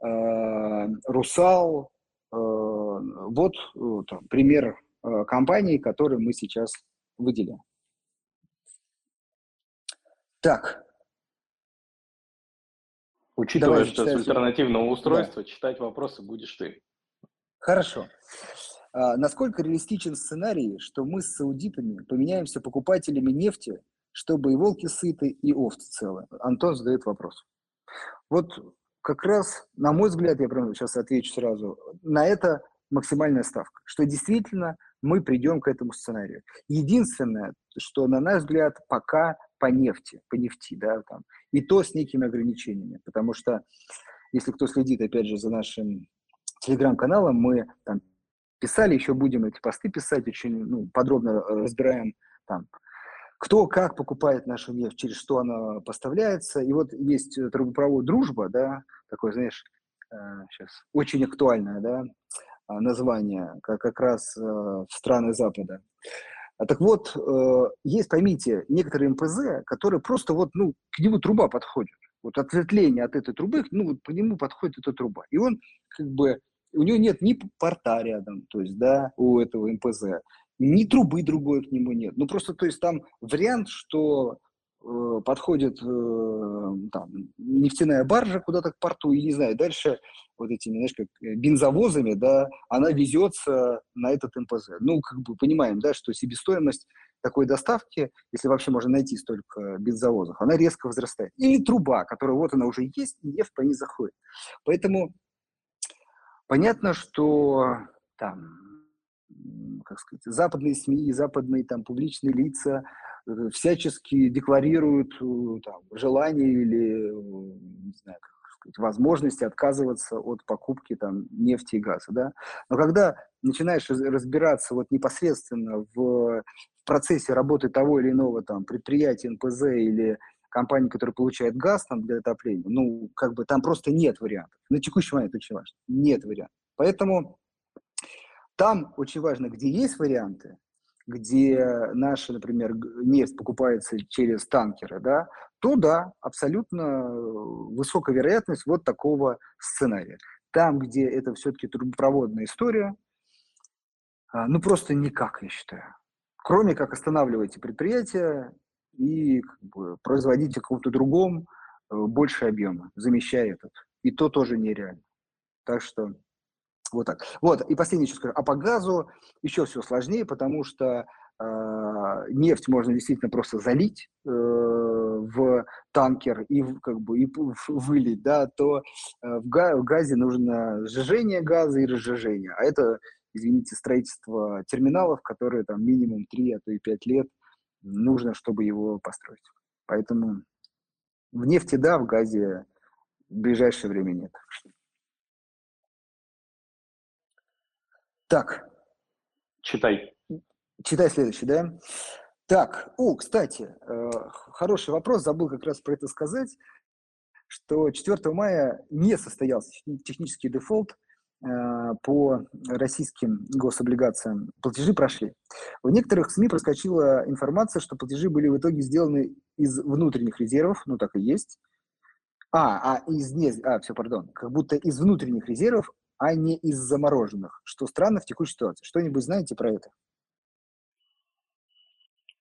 Русал. Вот там, пример компаний, которые мы сейчас выделим. Так. Учитывая, Давай, что с альтернативного устройства да. читать вопросы будешь ты. Хорошо. А, насколько реалистичен сценарий, что мы с саудитами поменяемся покупателями нефти, чтобы и волки сыты, и овцы целы? Антон задает вопрос. Вот как раз, на мой взгляд, я прямо сейчас отвечу сразу, на это максимальная ставка, что действительно мы придем к этому сценарию. Единственное, что, на наш взгляд, пока по нефти, по нефти, да, там, и то с некими ограничениями, потому что, если кто следит, опять же, за нашим телеграм-каналом, мы там писали, еще будем эти посты писать, очень ну, подробно э, разбираем там, кто как покупает нашу нефть, через что она поставляется. И вот есть трубопровод «Дружба», да, такой, знаешь, э, сейчас очень актуальное, да, а, название, как, как раз э, в страны Запада. А так вот, э, есть, поймите, некоторые МПЗ, которые просто вот, ну, к нему труба подходит. Вот ответвление от этой трубы, ну, вот по нему подходит эта труба. И он, как бы, у него нет ни порта рядом, то есть, да, у этого МПЗ, ни трубы другой к нему нет. Ну, просто, то есть, там вариант, что э, подходит э, там, нефтяная баржа куда-то к порту, и, не знаю, дальше вот этими, знаешь, как э, бензовозами, да, она везется на этот МПЗ. Ну, как бы понимаем, да, что себестоимость такой доставки, если вообще можно найти столько бензовозов, она резко возрастает. Или труба, которая вот она уже есть, и нефть по ней заходит. Поэтому понятно, что там, как сказать, западные СМИ, западные там публичные лица э, всячески декларируют э, там, желание или, не знаю, как сказать, возможности отказываться от покупки там, нефти и газа. Да? Но когда начинаешь разбираться вот непосредственно в процессе работы того или иного там, предприятия НПЗ или компании, которая получает газ там, для отопления, ну, как бы там просто нет вариантов. На текущий момент очень важно. Нет вариантов. Поэтому там очень важно, где есть варианты, где наша, например, нефть покупается через танкеры, да, то да, абсолютно высокая вероятность вот такого сценария. Там, где это все-таки трубопроводная история, а, ну просто никак, я считаю. Кроме как останавливайте предприятие и как бы, производите каком-то другом э, больше объема, замещая этот. И то тоже нереально. Так что вот так. Вот, и последнее еще скажу. А по газу еще все сложнее, потому что э, нефть можно действительно просто залить э, в танкер и как бы и вылить, да, то э, в, га в газе нужно сжижение газа и разжижение. А это, извините, строительство терминалов, которые там минимум 3, а то и 5 лет нужно, чтобы его построить. Поэтому в нефти да, в газе в ближайшее время нет. Так. Читай. Читай следующий, да? Так, о, кстати, э, хороший вопрос, забыл как раз про это сказать, что 4 мая не состоялся технический дефолт по российским гособлигациям. Платежи прошли. В некоторых СМИ проскочила информация, что платежи были в итоге сделаны из внутренних резервов, ну так и есть. А, а из не, а, все, пардон, как будто из внутренних резервов а не из замороженных, что странно в текущей ситуации. Что-нибудь знаете про это?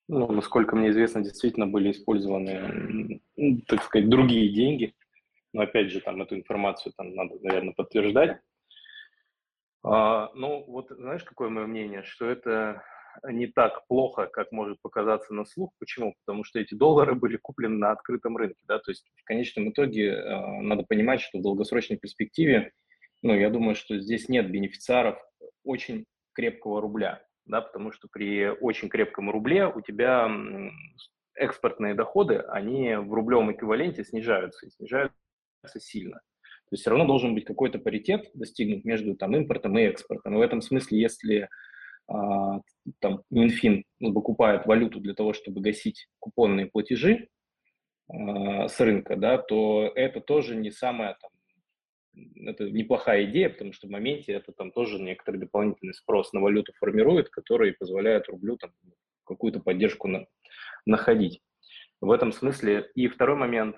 Ну, насколько мне известно, действительно были использованы, так сказать, другие деньги. Но опять же, там эту информацию там надо, наверное, подтверждать. А, ну, вот знаешь, какое мое мнение, что это не так плохо, как может показаться на слух. Почему? Потому что эти доллары были куплены на открытом рынке. Да? То есть в конечном итоге э, надо понимать, что в долгосрочной перспективе ну, я думаю, что здесь нет бенефициаров очень крепкого рубля, да, потому что при очень крепком рубле у тебя экспортные доходы, они в рублевом эквиваленте снижаются, и снижаются сильно. То есть все равно должен быть какой-то паритет достигнут между там, импортом и экспортом. И в этом смысле, если а, там, Минфин покупает валюту для того, чтобы гасить купонные платежи а, с рынка, да, то это тоже не самая там, это неплохая идея, потому что в моменте это там тоже некоторый дополнительный спрос на валюту формирует, который позволяет рублю там какую-то поддержку на, находить. В этом смысле. И второй момент,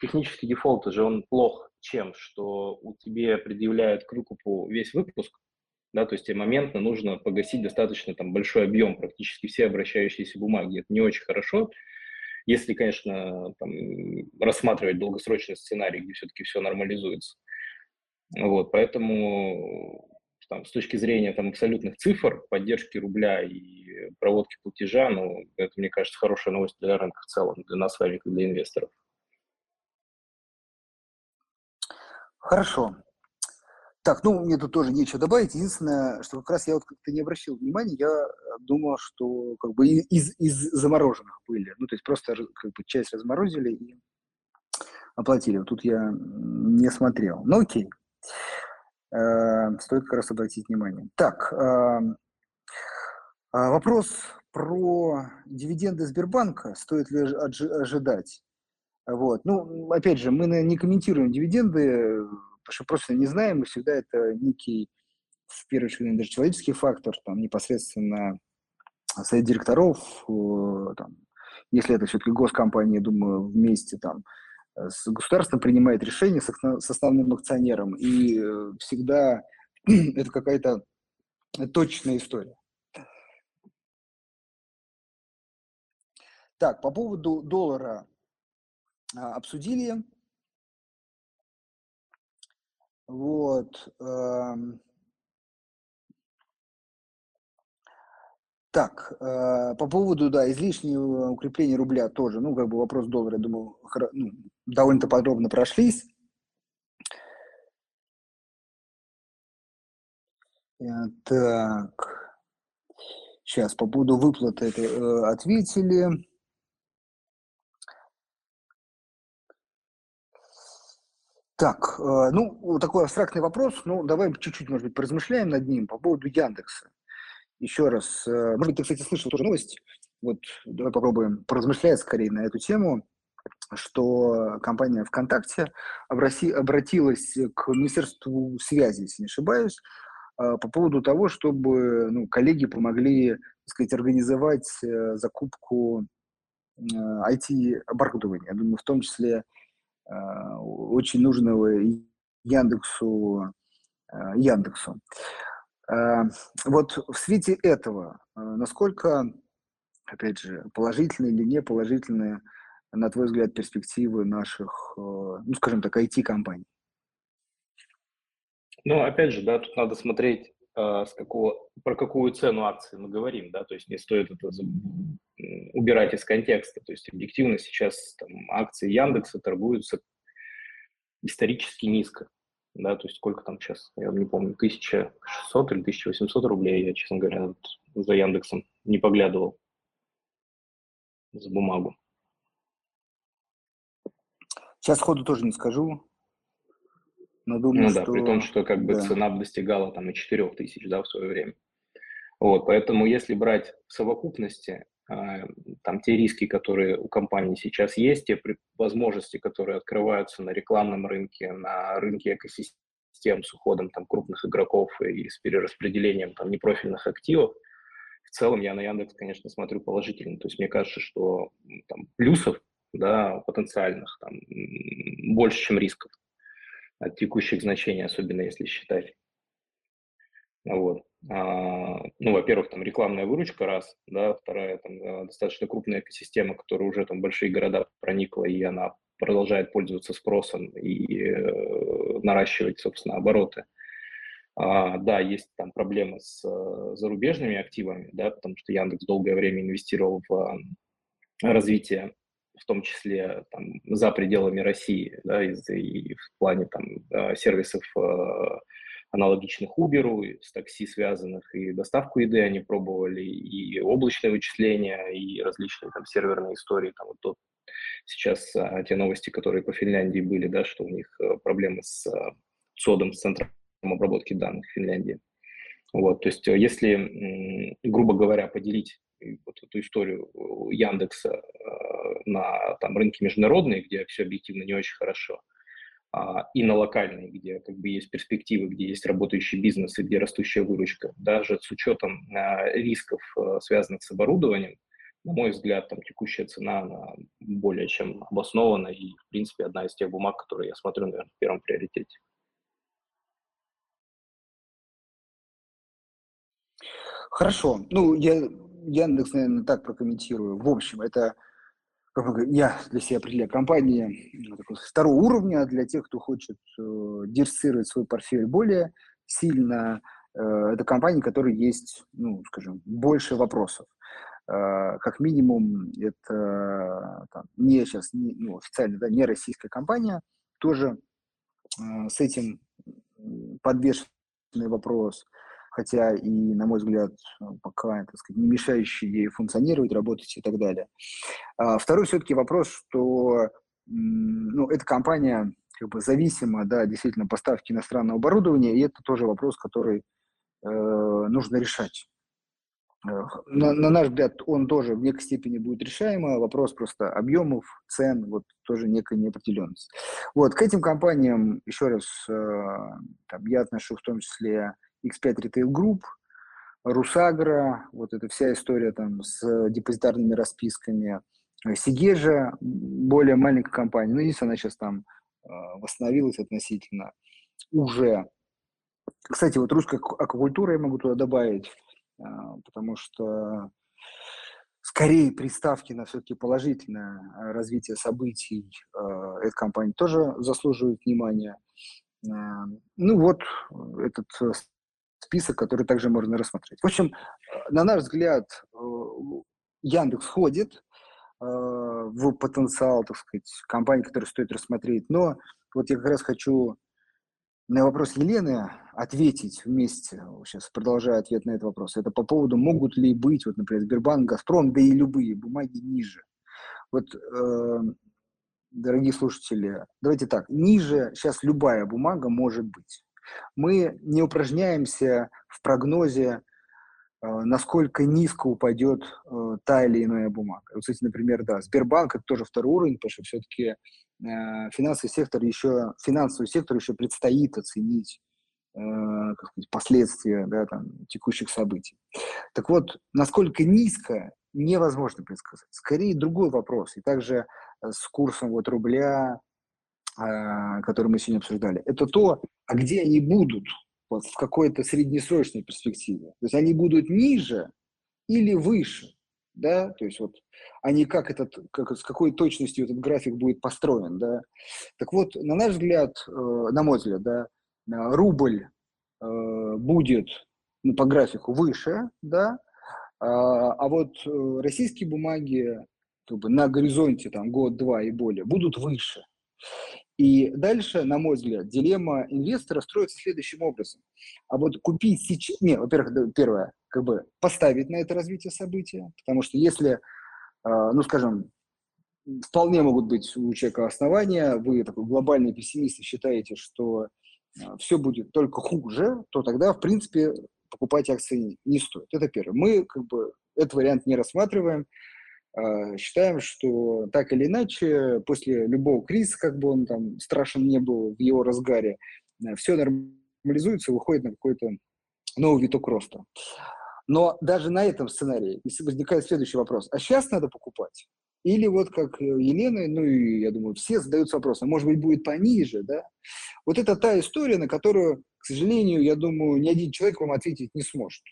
технический дефолт же он плох чем? Что у тебе предъявляют к выкупу весь выпуск, да, то есть тебе моментно нужно погасить достаточно там большой объем, практически все обращающиеся бумаги. Это не очень хорошо, если, конечно, там, рассматривать долгосрочный сценарий, где все-таки все нормализуется. Вот, поэтому там, с точки зрения там, абсолютных цифр, поддержки рубля и проводки платежа, ну, это, мне кажется, хорошая новость для рынка в целом, для нас с вами, как для инвесторов. Хорошо. Так, ну, мне тут тоже нечего добавить. Единственное, что как раз я вот как-то не обращал внимания, я думал, что как бы из, из замороженных были. Ну, то есть просто как бы часть разморозили и оплатили. Вот тут я не смотрел. Ну, окей. Э, стоит как раз обратить внимание. Так, э, вопрос про дивиденды Сбербанка. Стоит ли ожидать? Вот. Ну, опять же, мы не комментируем дивиденды потому что просто не знаем, и всегда это некий, в первую очередь, даже человеческий фактор, там, непосредственно совет директоров, э, там, если это все-таки госкомпания, думаю, вместе там с государством принимает решение с, с основным акционером, и э, всегда это какая-то точная история. Так, по поводу доллара а, обсудили. Вот. Эм. Так, э, по поводу, да, излишнего укрепления рубля тоже, ну, как бы вопрос доллара, я думаю, ну, довольно-то подробно прошлись. Э, так, сейчас по поводу выплаты это, э, ответили. Так, э, ну, такой абстрактный вопрос, ну, давай чуть-чуть, может быть, поразмышляем над ним по поводу Яндекса. Еще раз, может быть, ты, кстати, слышал тоже новость, вот давай попробуем поразмышлять скорее на эту тему, что компания ВКонтакте обратилась к Министерству связи, если не ошибаюсь, э, по поводу того, чтобы ну, коллеги помогли, так сказать, организовать закупку IT-оборудования. Я думаю, в том числе Э, очень нужного Яндексу, э, Яндексу. Э, вот в свете этого, насколько, опять же, положительные или не положительные, на твой взгляд, перспективы наших, ну, скажем так, IT-компаний? Ну, опять же, да, тут надо смотреть, с какого, про какую цену акции мы говорим, да, то есть не стоит это убирать из контекста. То есть объективно сейчас там, акции Яндекса торгуются исторически низко. Да, то есть сколько там сейчас, я не помню, 1600 или 1800 рублей, я, честно говоря, за Яндексом не поглядывал за бумагу. Сейчас ходу тоже не скажу, но думаю, ну да, при том, что как бы да. цена достигала там и 4000, да, в свое время. Вот, поэтому если брать в совокупности, а, там те риски, которые у компании сейчас есть, те возможности, которые открываются на рекламном рынке, на рынке экосистем с уходом там крупных игроков и с перераспределением там непрофильных активов, в целом я на Яндекс, конечно, смотрю положительно. То есть мне кажется, что там плюсов, да, потенциальных там больше, чем рисков от текущих значений, особенно если считать. Вот. А, ну, во-первых, там рекламная выручка, раз, да, вторая, там, э, достаточно крупная экосистема, которая уже там большие города проникла, и она продолжает пользоваться спросом и э, наращивать, собственно, обороты. А, да, есть там проблемы с э, зарубежными активами, да, потому что Яндекс долгое время инвестировал в э, развитие, в том числе там, за пределами России, да, и, и в плане там э, сервисов э, аналогичных Uber, с такси связанных, и доставку еды они пробовали, и облачное вычисление, и различные там серверные истории. Там вот тот, сейчас а, те новости, которые по Финляндии были, да, что у них а, проблемы с СОДом, с центром обработки данных в Финляндии. Вот, то есть если, грубо говоря, поделить вот эту историю Яндекса на там, рынки международные, где все объективно не очень хорошо, а, и на локальные, где как бы есть перспективы, где есть работающий бизнес и где растущая выручка, даже с учетом а, рисков, связанных с оборудованием, на мой взгляд, там текущая цена она более чем обоснована и, в принципе, одна из тех бумаг, которые я смотрю, наверное, в первом приоритете. Хорошо. Ну, я Яндекс, наверное, так прокомментирую. В общем, это я для себя определяю компании ну, второго уровня для тех, кто хочет э, диверсифицировать свой портфель более сильно. Э, это компании, которые есть, ну, скажем, больше вопросов. Э, как минимум, это там, не сейчас, не, ну, официально, да, не российская компания, тоже э, с этим подвешенный вопрос хотя и, на мой взгляд, пока, так сказать, не мешающий ей функционировать, работать и так далее. А второй все-таки вопрос, что ну, эта компания как бы зависима, да, действительно, поставки иностранного оборудования, и это тоже вопрос, который э, нужно решать. Э, на, на наш взгляд, он тоже в некой степени будет решаемый. Вопрос просто объемов, цен, вот тоже некая неопределенность. Вот, к этим компаниям, еще раз, э, там, я отношу в том числе X5 Retail Group, Русагра, вот эта вся история там с депозитарными расписками, Сигежа, более маленькая компания, ну, единственное, она сейчас там э, восстановилась относительно уже. Кстати, вот русская аквакультура я могу туда добавить, э, потому что скорее приставки на все-таки положительное развитие событий э, эта компания тоже заслуживает внимания. Э, ну вот этот список, который также можно рассмотреть. В общем, на наш взгляд, э, Яндекс входит э, в потенциал, так сказать, компании, которые стоит рассмотреть. Но вот я как раз хочу на вопрос Елены ответить вместе, сейчас продолжаю ответ на этот вопрос. Это по поводу, могут ли быть, вот, например, Сбербанк, Газпром, да и любые бумаги ниже. Вот, э, дорогие слушатели, давайте так, ниже сейчас любая бумага может быть мы не упражняемся в прогнозе, э, насколько низко упадет э, та или иная бумага. Вот, кстати, например, да, Сбербанк это тоже второй уровень, потому что все-таки э, финансовый сектор еще, финансовый сектор еще предстоит оценить как сказать, последствия да, там, текущих событий. Так вот, насколько низко, невозможно предсказать. Скорее другой вопрос. И также с курсом вот рубля, который мы сегодня обсуждали, это то, а где они будут вот, в какой-то среднесрочной перспективе. То есть они будут ниже или выше, да, то есть вот они как этот, как, с какой точностью этот график будет построен, да. Так вот, на наш взгляд, э, на мой взгляд, да, рубль э, будет ну, по графику выше, да, а, а вот э, российские бумаги как бы, на горизонте там год-два и более будут выше. И дальше, на мой взгляд, дилемма инвестора строится следующим образом. А вот купить сейчас... Нет, во-первых, первое, как бы поставить на это развитие события, потому что если, а, ну, скажем, вполне могут быть у человека основания, вы такой глобальный пессимист и считаете, что а, все будет только хуже, то тогда, в принципе, покупать акции не стоит. Это первое. Мы как бы этот вариант не рассматриваем. А, считаем, что так или иначе, после любого кризиса, как бы он там страшен не был в его разгаре, э, все нормализуется, выходит на какой-то новый виток роста. Но даже на этом сценарии возникает следующий вопрос. А сейчас надо покупать? Или вот как Елена, ну и я думаю, все задаются вопросом, может быть, будет пониже, да? Вот это та история, на которую, к сожалению, я думаю, ни один человек вам ответить не сможет.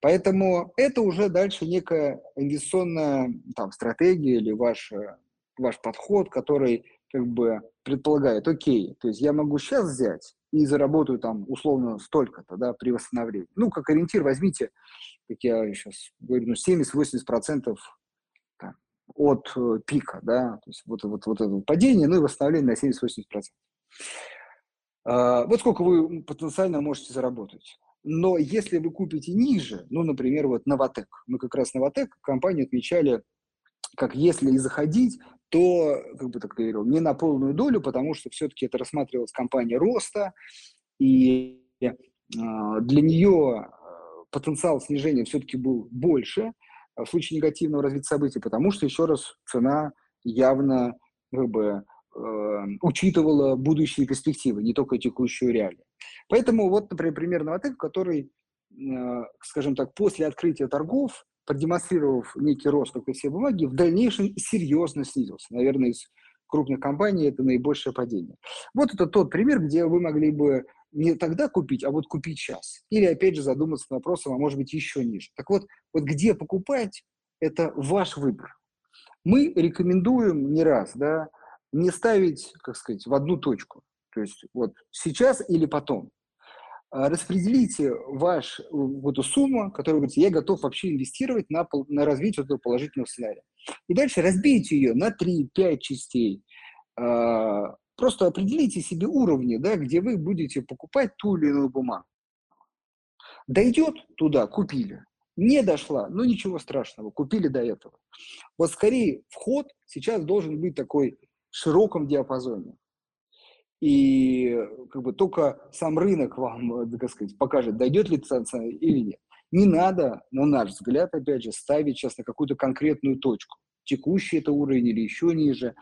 Поэтому это уже дальше некая инвестиционная там, стратегия или ваш, ваш подход, который как бы предполагает, окей, то есть я могу сейчас взять и заработаю там условно столько-то, да, при восстановлении. Ну, как ориентир возьмите, как я сейчас говорю, ну, 70-80% от э, пика, да, то есть вот, вот, вот это падение, ну и восстановление на 70-80%. А, вот сколько вы потенциально можете заработать. Но если вы купите ниже, ну, например, вот Новотек, мы как раз Новотек компанию отмечали, как если и заходить, то, как бы так говорил, не на полную долю, потому что все-таки это рассматривалась компания роста, и э, для нее а, потенциал снижения все-таки был больше в случае негативного развития событий, потому что, еще раз, цена явно как бы, э, учитывала будущие перспективы, не только текущую реалию. Поэтому вот, например, пример Новотек, который, э, скажем так, после открытия торгов продемонстрировав некий рост, как и все бумаги, в дальнейшем серьезно снизился. Наверное, из крупных компаний это наибольшее падение. Вот это тот пример, где вы могли бы не тогда купить, а вот купить сейчас. Или, опять же, задуматься над вопросом, а может быть, еще ниже. Так вот, вот где покупать, это ваш выбор. Мы рекомендуем не раз, да, не ставить, как сказать, в одну точку. То есть вот сейчас или потом. А распределите ваш, вот эту сумму, которую вы говорите, я готов вообще инвестировать на, на развитие этого положительного сценария. И дальше разбейте ее на 3-5 частей. А, просто определите себе уровни, да, где вы будете покупать ту или иную бумагу. Дойдет туда, купили. Не дошла, ну ничего страшного, купили до этого. Вот скорее вход сейчас должен быть такой широком диапазоне. И как бы только сам рынок вам, так сказать, покажет, дойдет ли цена или нет. Не надо, на наш взгляд, опять же, ставить сейчас на какую-то конкретную точку. Текущий это уровень или еще ниже.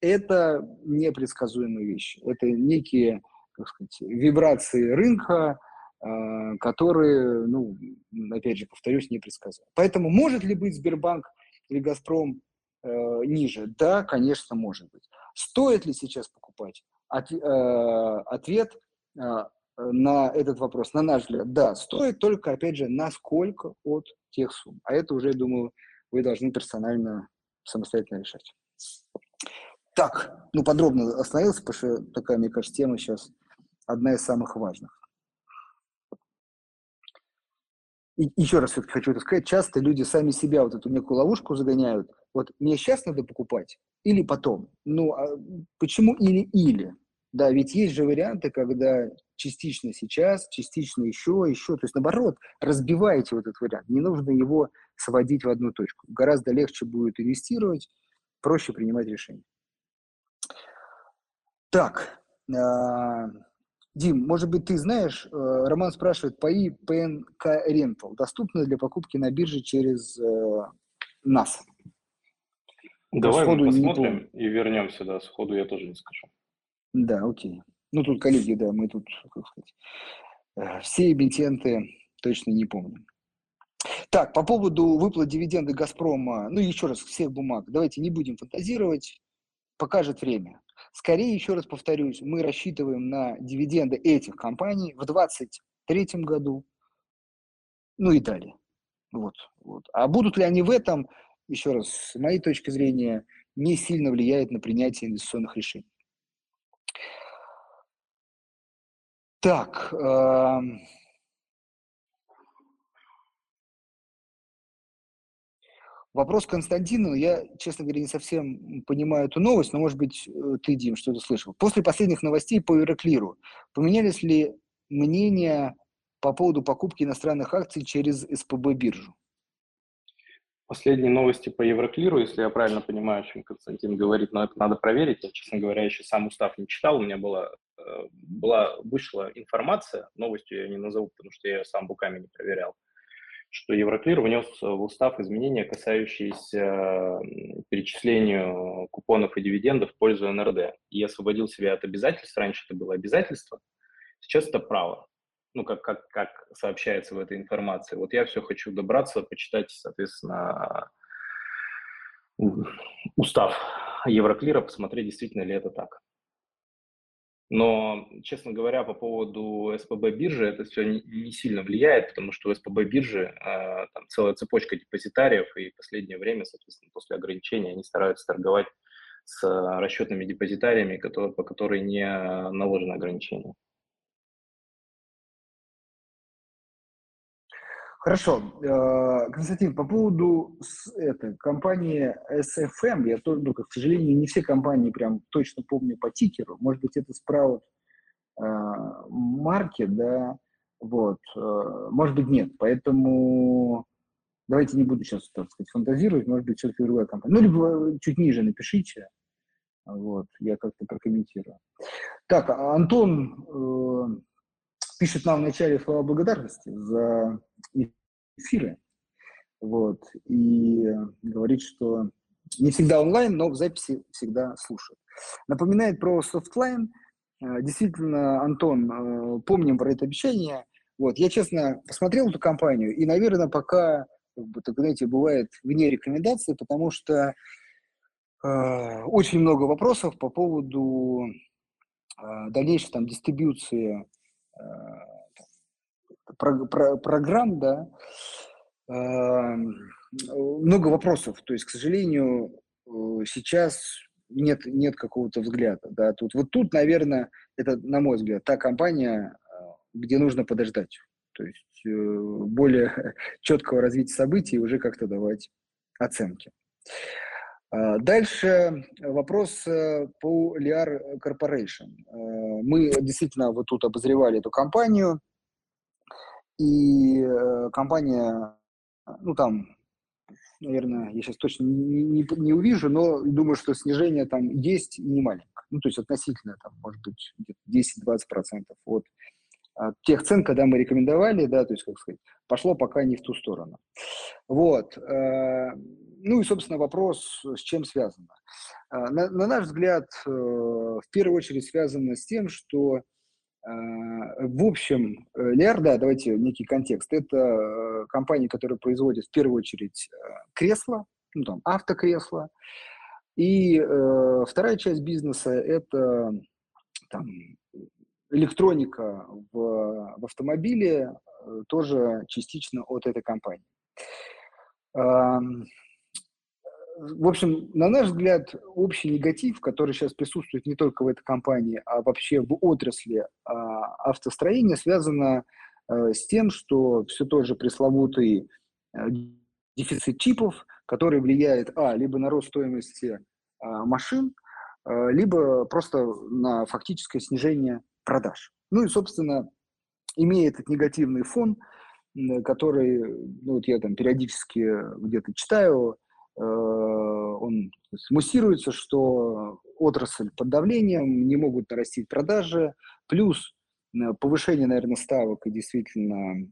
Это непредсказуемые вещи. Это некие, как сказать, вибрации рынка, а, которые, ну, опять же, повторюсь, непредсказуемы. Поэтому может ли быть Сбербанк или Газпром э, ниже? Да, конечно, может быть. Стоит ли сейчас покупать? От, э, ответ э, на этот вопрос, на наш взгляд, да, стоит только, опять же, насколько от тех сумм. А это уже, думаю, вы должны персонально самостоятельно решать. Так, ну подробно остановился, потому что такая, мне кажется, тема сейчас одна из самых важных. И еще раз все-таки хочу это сказать, часто люди сами себя вот эту некую ловушку загоняют. Вот мне сейчас надо покупать или потом? Ну, а почему или-или? Да, ведь есть же варианты, когда частично сейчас, частично еще, еще. То есть, наоборот, разбивайте вот этот вариант. Не нужно его сводить в одну точку. Гораздо легче будет инвестировать, проще принимать решения. Так, а, Дим, может быть, ты знаешь, э, Роман спрашивает, ПАИ ПНК Рентал доступны для покупки на бирже через э, НАС? Давай мы посмотрим и вернемся, да, сходу я тоже не скажу. Да, окей. Ну, тут, коллеги, да, мы тут, как сказать, э, все эмитенты точно не помним. Так, по поводу выплат дивиденды «Газпрома», ну, еще раз, всех бумаг, давайте не будем фантазировать, покажет время. Скорее, еще раз повторюсь, мы рассчитываем на дивиденды этих компаний в 2023 году, ну и далее. Вот, вот. А будут ли они в этом, еще раз, с моей точки зрения, не сильно влияет на принятие инвестиционных решений. Так, э, Вопрос Константину, я, честно говоря, не совсем понимаю эту новость, но, может быть, э, ты, Дим, что-то слышал. После последних новостей по Евроклиру поменялись ли мнения по поводу покупки иностранных акций через СПБ биржу? Последние новости по Евроклиру, если я правильно понимаю, о чем Константин говорит, но это надо проверить. Я, честно говоря, еще сам устав не читал. У меня была, э, была вышла информация, новостью я не назову, потому что я сам буками не проверял что Евроклир внес в устав изменения, касающиеся перечислению купонов и дивидендов в пользу НРД. И освободил себя от обязательств. Раньше это было обязательство, сейчас это право. Ну, как, как, как сообщается в этой информации. Вот я все хочу добраться, почитать, соответственно, устав Евроклира, посмотреть, действительно ли это так. Но, честно говоря, по поводу СПБ биржи это все не, сильно влияет, потому что у СПБ биржи э, там целая цепочка депозитариев, и в последнее время, соответственно, после ограничений они стараются торговать с расчетными депозитариями, которые, по которым не наложено ограничение. Хорошо. Э, Константин, по поводу этой компании SFM, я только, к сожалению, не все компании прям точно помню по тикеру. Может быть, это Sprout маркет, да, вот. Э, может быть, нет. Поэтому давайте не буду сейчас, так сказать, фантазировать. Может быть, все-таки другая компания. Ну, либо чуть ниже напишите. Вот, я как-то прокомментирую. Так, Антон э, пишет нам в начале слова благодарности за эфиры. Вот, и говорит, что не всегда онлайн, но в записи всегда слушает. Напоминает про софтлайн. Э, действительно, Антон, э, помним про это обещание. Вот, я, честно, посмотрел эту компанию, и, наверное, пока как бы, так, знаете, бывает вне рекомендации, потому что э, очень много вопросов по поводу дальнейшей там дистрибьюции про, про, программ, да, э, много вопросов. То есть, к сожалению, э, сейчас нет, нет какого-то взгляда. Да. Тут, вот тут, наверное, это, на мой взгляд, та компания, э, где нужно подождать. То есть э, более четкого развития событий уже как-то давать оценки. А, дальше вопрос по Liar Corporation. Мы действительно вот тут обозревали эту компанию, и компания, ну там наверное, я сейчас точно не, не, не увижу, но думаю, что снижение там есть и не маленькое. Ну, то есть относительно, там, может быть, 10-20% от тех цен, когда мы рекомендовали, да, то есть, как сказать, пошло пока не в ту сторону. Вот. Э, ну и, собственно, вопрос, с чем связано. Э, на, на наш взгляд, э, в первую очередь связано с тем, что Э, в общем, Лер, да, давайте некий контекст. Это компания, которая производит в первую очередь кресла, ну там автокресла. И вторая часть бизнеса – это там, электроника в, в автомобиле, тоже частично от этой компании. В общем, на наш взгляд, общий негатив, который сейчас присутствует не только в этой компании, а вообще в отрасли а, автостроения, связано а, с тем, что все тот же пресловутый а, дефицит чипов, который влияет, а, либо на рост стоимости а, машин, либо просто на фактическое снижение продаж. Ну и, собственно, имея этот негативный фон, который, ну, вот я там периодически где-то читаю, Э, он муссируется, что отрасль под давлением, не могут нарастить продажи, плюс э, повышение, наверное, ставок и действительно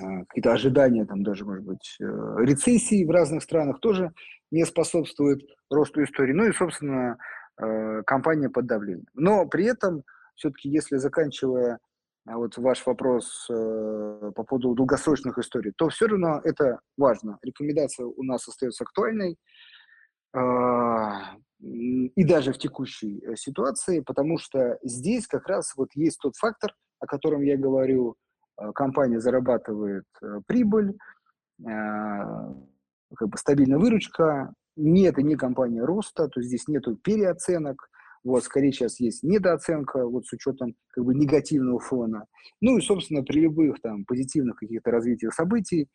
а, какие-то ожидания, там даже, может быть, э, рецессии в разных странах тоже не способствует росту истории. Ну и, собственно, компания под давлением. Но при этом, все-таки, если заканчивая а вот ваш вопрос э, по поводу долгосрочных историй, то все равно это важно. Рекомендация у нас остается актуальной э, и даже в текущей э, ситуации, потому что здесь как раз вот есть тот фактор, о котором я говорю, э, компания зарабатывает э, прибыль, э, как бы стабильная выручка, не это не компания роста, то есть здесь нету переоценок, вот, скорее сейчас есть недооценка, вот с учетом как бы негативного фона. Ну и, собственно, при любых там позитивных каких-то развитиях событий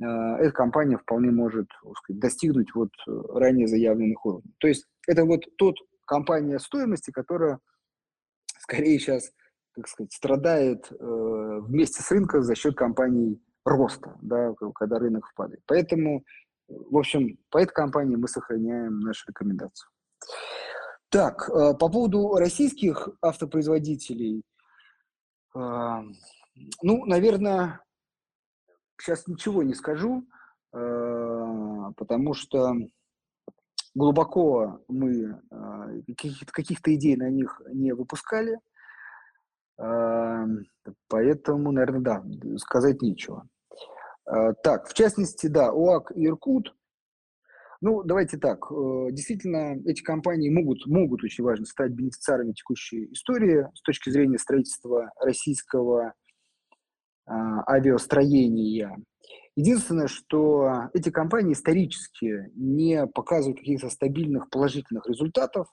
э, эта компания вполне может сказать, достигнуть вот ранее заявленных уровней. То есть это вот тот компания стоимости, которая скорее сейчас, так сказать, страдает э, вместе с рынком за счет компаний роста, да, когда рынок впадает. Поэтому, в общем, по этой компании мы сохраняем нашу рекомендацию. Так, э, по поводу российских автопроизводителей, э, ну, наверное, сейчас ничего не скажу, э, потому что глубоко мы каких-то идей на них не выпускали, поэтому, наверное, да, сказать нечего. Так, в частности, да, УАК Иркут ну, давайте так. Э, действительно, эти компании могут, могут очень важно стать бенефициарами текущей истории с точки зрения строительства российского а, авиастроения. Единственное, что эти компании исторически не показывают каких-то стабильных положительных результатов,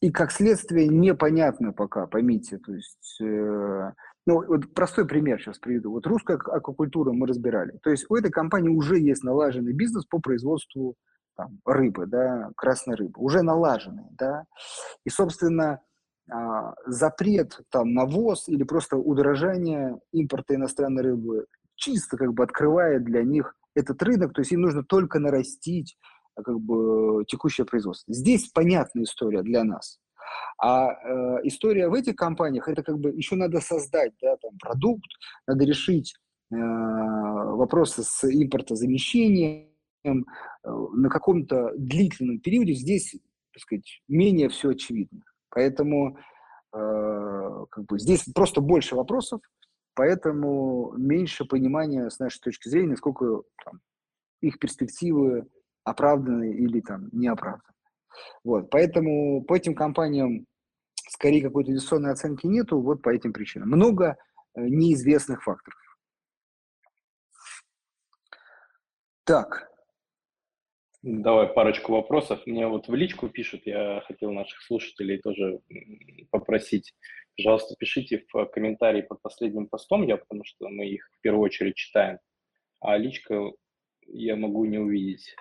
и как следствие непонятно пока, поймите, то есть э, ну, вот простой пример сейчас приведу. Вот русская аквакультура мы разбирали. То есть у этой компании уже есть налаженный бизнес по производству там, рыбы, да, красной рыбы. Уже налаженный, да. И, собственно, а, запрет там на ввоз или просто удорожание импорта иностранной рыбы чисто как бы открывает для них этот рынок, то есть им нужно только нарастить а, как бы текущее производство. Здесь понятная история для нас. А э, история в этих компаниях, это как бы еще надо создать да, там, продукт, надо решить э, вопросы с импортозамещением э, на каком-то длительном периоде. Здесь, так сказать, менее все очевидно. Поэтому э, как бы здесь просто больше вопросов, поэтому меньше понимания с нашей точки зрения, насколько там, их перспективы оправданы или там не оправданы. Вот, поэтому по этим компаниям скорее какой-то инвестиционной оценки нету, вот по этим причинам. Много э, неизвестных факторов. Так. Давай парочку вопросов. Мне вот в личку пишут, я хотел наших слушателей тоже попросить, пожалуйста, пишите в комментарии под последним постом, я потому что мы их в первую очередь читаем, а личка я могу не увидеть.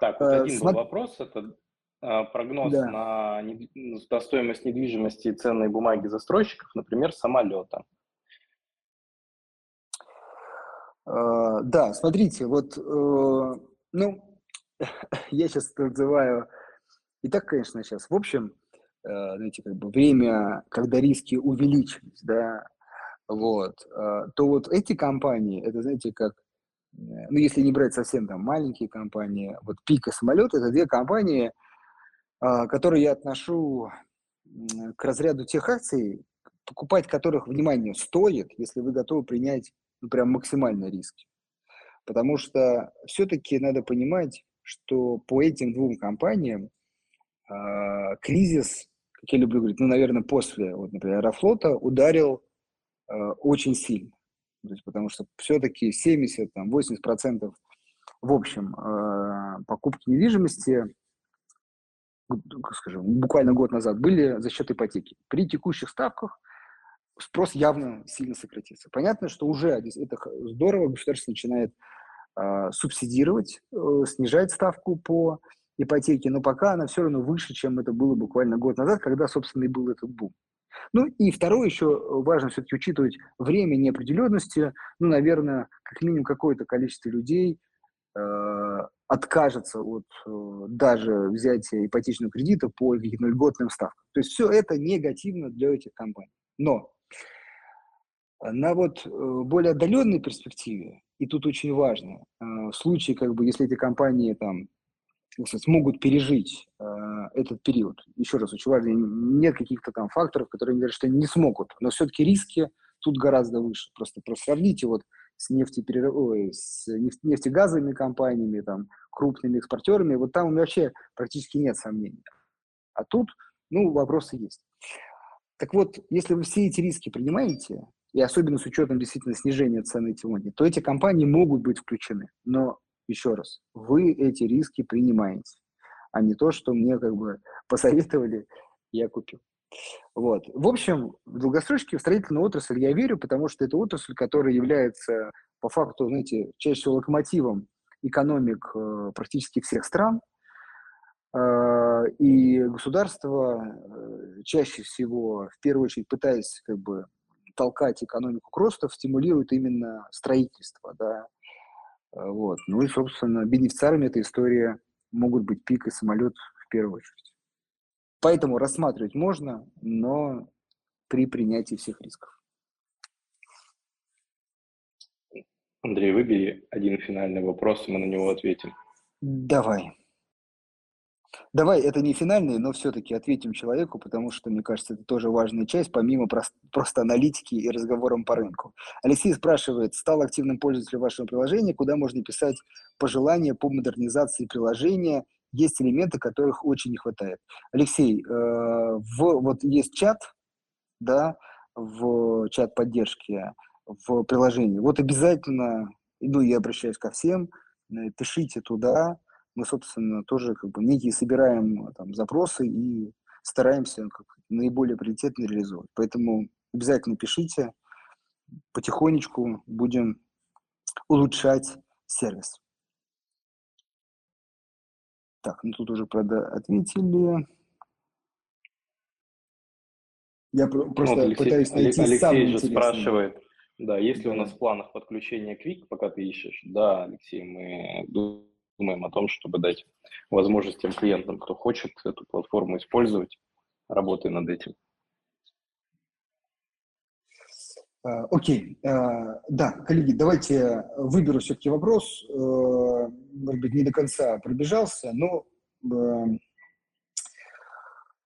Так, вот э, один был вопрос, это а, прогноз да. на, на стоимость недвижимости и ценные бумаги застройщиков, например, самолета. Uh, да, смотрите, вот, uh, ну, я сейчас называю, и так, конечно, сейчас, в общем, знаете, как бы время, когда риски увеличились, да, вот, то вот эти компании, это, знаете, как, ну, если не брать совсем там маленькие компании, вот Пика самолет, это две компании, а, которые я отношу к разряду тех акций, покупать которых, внимание, стоит, если вы готовы принять ну, прям максимальные риски. Потому что все-таки надо понимать, что по этим двум компаниям э, кризис, как я люблю говорить, ну, наверное, после, вот, например, Аэрофлота ударил э, очень сильно. То есть, потому что все-таки 70-80% в общем э, покупки недвижимости скажем, буквально год назад были за счет ипотеки. При текущих ставках спрос явно сильно сократится. Понятно, что уже это здорово, государство начинает э, субсидировать, э, снижать ставку по ипотеке, но пока она все равно выше, чем это было буквально год назад, когда, собственно, и был этот бум. Ну и второе еще важно все-таки учитывать время неопределенности. Ну, наверное, как минимум какое-то количество людей э, откажется от э, даже взятия ипотечного кредита по льготным ставкам. То есть все это негативно для этих компаний. Но на вот э, более отдаленной перспективе, и тут очень важно, э, в случае, как бы, если эти компании там смогут пережить э, этот период, еще раз, очень важно, нет каких-то там факторов, которые говорят, что не смогут, но все-таки риски тут гораздо выше. Просто, просто сравните вот с, нефтеперерыв... Ой, с нефтегазовыми компаниями, там, крупными экспортерами, вот там вообще практически нет сомнений. А тут, ну, вопросы есть. Так вот, если вы все эти риски принимаете, и особенно с учетом действительно снижения цены сегодня, то эти компании могут быть включены. Но, еще раз, вы эти риски принимаете, а не то, что мне как бы посоветовали, я купил. Вот. В общем, в долгосрочке в строительную отрасль я верю, потому что это отрасль, которая является по факту, знаете, чаще всего локомотивом экономик э, практически всех стран. Э, и государство э, чаще всего, в первую очередь, пытаясь как бы толкать экономику к росту, стимулирует именно строительство. Да. Вот. Ну и, собственно, бенефициарами этой истории могут быть пик и самолет в первую очередь. Поэтому рассматривать можно, но при принятии всех рисков. Андрей, выбери один финальный вопрос, и мы на него ответим. Давай. Давай, это не финальный, но все-таки ответим человеку, потому что, мне кажется, это тоже важная часть, помимо просто, просто аналитики и разговором по рынку. Алексей спрашивает, стал активным пользователем вашего приложения, куда можно писать пожелания по модернизации приложения, есть элементы, которых очень не хватает. Алексей, э, в, вот есть чат, да, в чат поддержки в приложении. Вот обязательно, иду я обращаюсь ко всем, э, пишите туда, мы, собственно, тоже как бы некие собираем там запросы и стараемся как, наиболее приоритетно реализовать. Поэтому обязательно пишите, потихонечку будем улучшать сервис. Так, ну тут уже, правда, ответили. Я просто ну, Алексей, пытаюсь найти Алексей самый же спрашивает, да, есть ли у нас в планах подключение Quick, пока ты ищешь? Да, Алексей, мы думаем о том, чтобы дать возможность тем клиентам, кто хочет эту платформу использовать, работая над этим. А, окей, okay. uh, да, коллеги, давайте выберу все-таки вопрос, uh, может быть, не до конца пробежался, но uh,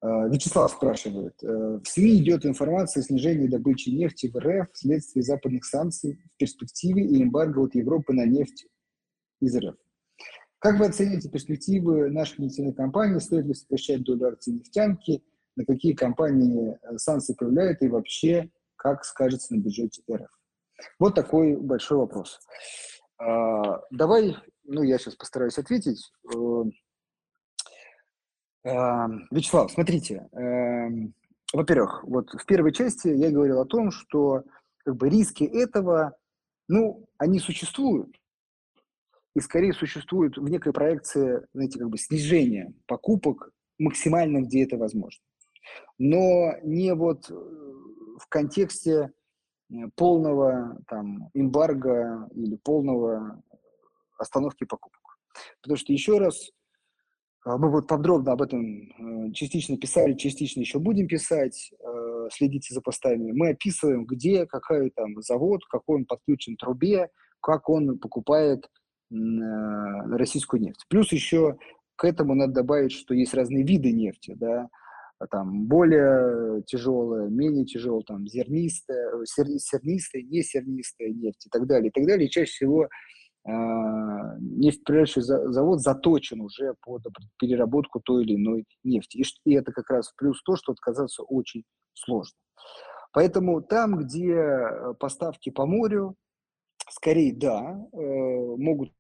Э, Вячеслав спрашивает. Э, в СМИ идет информация о снижении добычи нефти в РФ вследствие западных санкций в перспективе и эмбарго от Европы на нефть из РФ. Как вы оцените перспективы наших нефтяных компаний? Стоит ли сокращать долю акций нефтянки? На какие компании э, санкции проявляют и вообще как скажется на бюджете РФ? Вот такой большой вопрос. А, давай, ну, я сейчас постараюсь ответить. Эм, Вячеслав, смотрите, эм, во-первых, вот в первой части я говорил о том, что как бы риски этого, ну, они существуют, и скорее существуют в некой проекции, знаете, как бы снижения покупок максимально, где это возможно. Но не вот э, в контексте э, полного там эмбарго или полного остановки покупок. Потому что, еще раз, мы вот подробно об этом э, частично писали, частично еще будем писать. Э, следите за постами. Мы описываем, где, какой там завод, какой он подключен трубе, как он покупает э, российскую нефть. Плюс еще к этому надо добавить, что есть разные виды нефти, да, а там более тяжелая, менее тяжелая, там зернистая, сернистая, не сернистая нефть и так далее, и так далее. И чаще всего а, нефтеперерабатывающий завод заточен уже под переработку той или иной нефти. И, это как раз плюс то, что отказаться очень сложно. Поэтому там, где э, поставки по морю, скорее да, э, могут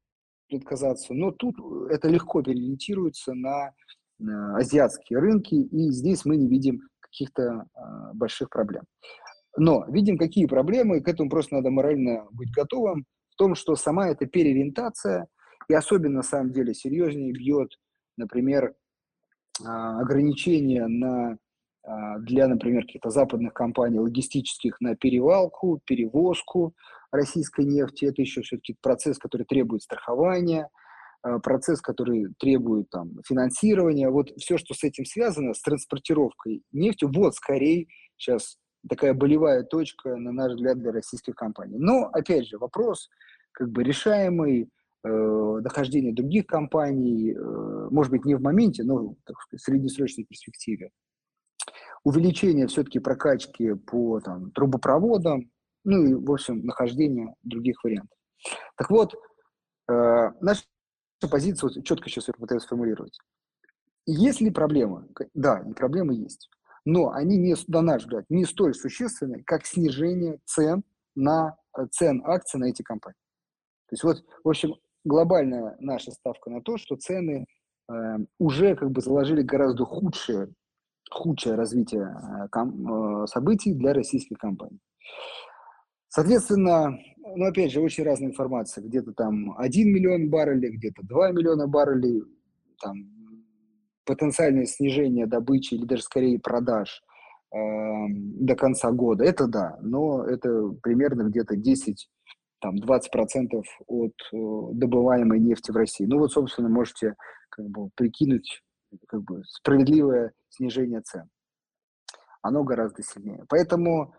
отказаться, но тут это легко переориентируется на азиатские рынки, и здесь мы не видим каких-то а, больших проблем. Но видим, какие проблемы, к этому просто надо морально быть готовым в том, что сама эта переориентация, и особенно на самом деле серьезнее бьет, например, а, ограничения на, а, для, например, каких-то западных компаний логистических на перевалку, перевозку российской нефти. Это еще все-таки процесс, который требует страхования, а, процесс, который требует там, финансирования. Вот все, что с этим связано, с транспортировкой нефти, вот скорее сейчас такая болевая точка, на наш взгляд, для российских компаний. Но, опять же, вопрос как бы решаемый, э, дохождение других компаний, э, может быть, не в моменте, но так сказать, в среднесрочной перспективе. Увеличение все-таки прокачки по там, трубопроводам, ну и, в общем, нахождение других вариантов. Так вот, э, наша позиция, вот четко сейчас я попытаюсь сформулировать. Есть ли проблемы? Да, проблемы есть но они, не, на наш взгляд, не столь существенны, как снижение цен на э, цен акций на эти компании. То есть вот, в общем, глобальная наша ставка на то, что цены э, уже как бы заложили гораздо худшее, худшее развитие э, ком, э, событий для российских компаний. Соответственно, ну, опять же, очень разная информация. Где-то там 1 миллион баррелей, где-то 2 миллиона баррелей, там потенциальное снижение добычи или даже скорее продаж э, до конца года, это да, но это примерно где-то 10 там 20% от э, добываемой нефти в России. Ну вот, собственно, можете как бы прикинуть как бы справедливое снижение цен. Оно гораздо сильнее. Поэтому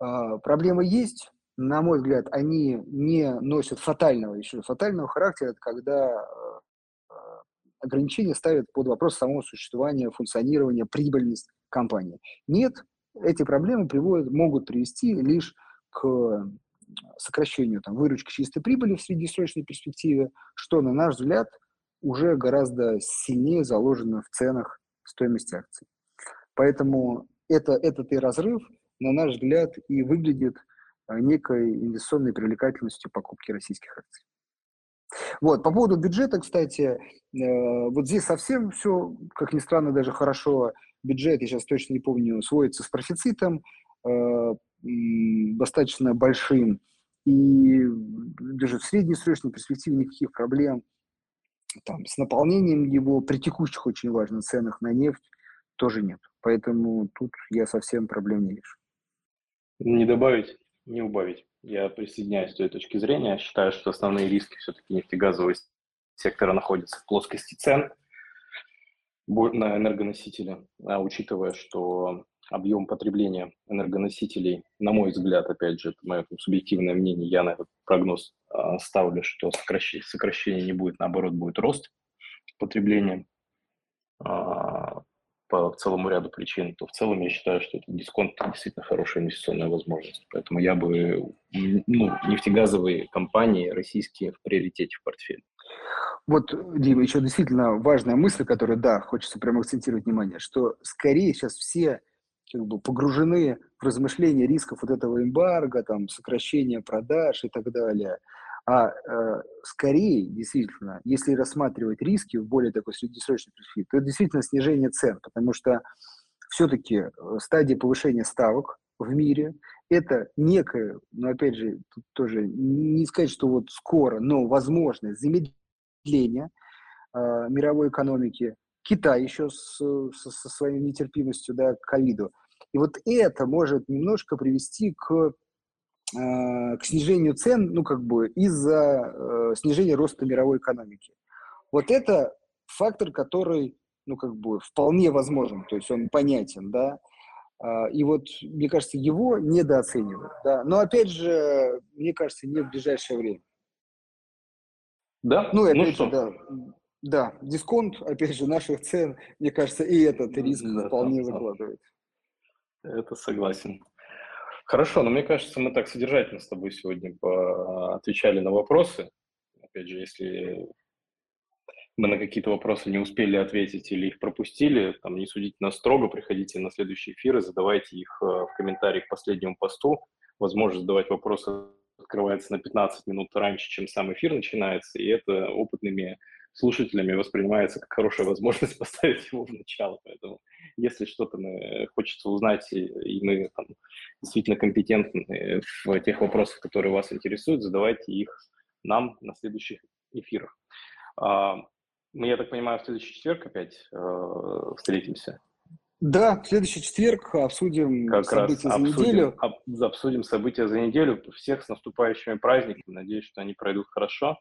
проблемы есть. На мой взгляд, они не носят фатального еще фатального характера, когда э, ограничения ставят под вопрос самого существования, функционирования, прибыльность компании. Нет, эти проблемы приводят, могут привести лишь к сокращению там, выручки чистой прибыли в среднесрочной перспективе, что, на наш взгляд, уже гораздо сильнее заложено в ценах стоимости акций. Поэтому это, этот и разрыв, на наш взгляд, и выглядит э, некой инвестиционной привлекательностью покупки российских акций. Вот, по поводу бюджета, кстати, э, вот здесь совсем все, как ни странно, даже хорошо. Бюджет, я сейчас точно не помню, сводится с профицитом, э, достаточно большим, и даже в среднесрочной перспективе никаких проблем там, с наполнением его при текущих очень важных ценах на нефть тоже нет. Поэтому тут я совсем проблем не вижу. Не добавить, не убавить. Я присоединяюсь к той точки зрения. Считаю, что основные риски все-таки нефтегазового сектора находятся в плоскости цен на энергоносители, а учитывая, что объем потребления энергоносителей, на мой взгляд, опять же, это мое субъективное мнение, я на этот прогноз э, ставлю, что сокращение, сокращение не будет, наоборот, будет рост потребления. По целому ряду причин, то в целом я считаю, что это дисконт действительно хорошая инвестиционная возможность. Поэтому я бы ну, нефтегазовые компании российские в приоритете в портфеле. Вот, Дима, еще действительно важная мысль, которую, да, хочется прямо акцентировать внимание, что скорее сейчас все как бы погружены в размышления рисков вот этого эмбарго, там, сокращения продаж и так далее. А э, скорее, действительно, если рассматривать риски в более такой среднесрочной перспективе, то это действительно снижение цен, потому что все-таки э, стадия повышения ставок в мире – это некое, но опять же, тут тоже не сказать, что вот скоро, но возможное замедление э, мировой экономики, Китай еще с, со, со своей нетерпимостью да, к ковиду. И вот это может немножко привести к к снижению цен, ну, как бы из-за э, снижения роста мировой экономики. Вот это фактор, который, ну, как бы вполне возможен, то есть он понятен, да, а, и вот, мне кажется, его недооценивают, да, но, опять же, мне кажется, не в ближайшее время. Да? Ну, опять ну же, что? да, да, дисконт, опять же, наших цен, мне кажется, и этот риск да, вполне да, закладывает. Это согласен. Хорошо, но мне кажется, мы так содержательно с тобой сегодня отвечали на вопросы. Опять же, если мы на какие-то вопросы не успели ответить или их пропустили, там не судите нас строго, приходите на следующие эфиры, задавайте их э, в комментариях к последнему посту. Возможность задавать вопросы открывается на 15 минут раньше, чем сам эфир начинается, и это опытными слушателями воспринимается как хорошая возможность поставить его в начало. Поэтому если что-то мы, хочется узнать, и, и мы там, действительно компетентны в тех вопросах, которые вас интересуют, задавайте их нам на следующих эфирах. А, мы, я так понимаю, в следующий четверг опять э, встретимся. Да, в следующий четверг обсудим как события раз обсудим, за неделю. Об, обсудим события за неделю. Всех с наступающими праздниками. Надеюсь, что они пройдут хорошо.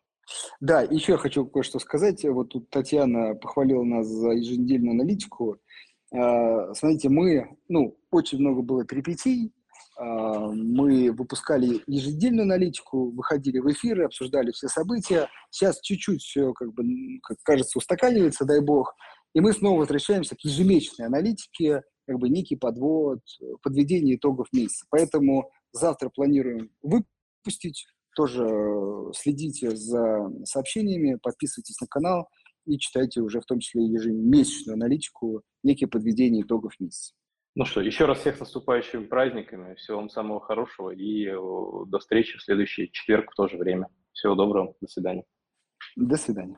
Да, еще хочу кое-что сказать. Вот тут Татьяна похвалила нас за еженедельную аналитику. А, смотрите, мы, ну, очень много было перипетий, а, мы выпускали еженедельную аналитику, выходили в эфиры, обсуждали все события. Сейчас чуть-чуть все, как бы, как кажется, устаканивается, дай бог. И мы снова возвращаемся к ежемесячной аналитике, как бы некий подвод, подведение итогов месяца. Поэтому завтра планируем выпустить тоже э, следите за сообщениями, подписывайтесь на канал и читайте уже в том числе ежемесячную аналитику, некие подведения итогов месяца. Ну что, еще раз всех с наступающими праздниками, всего вам самого хорошего и э, до встречи в следующий четверг в то же время. Всего доброго, до свидания. До свидания.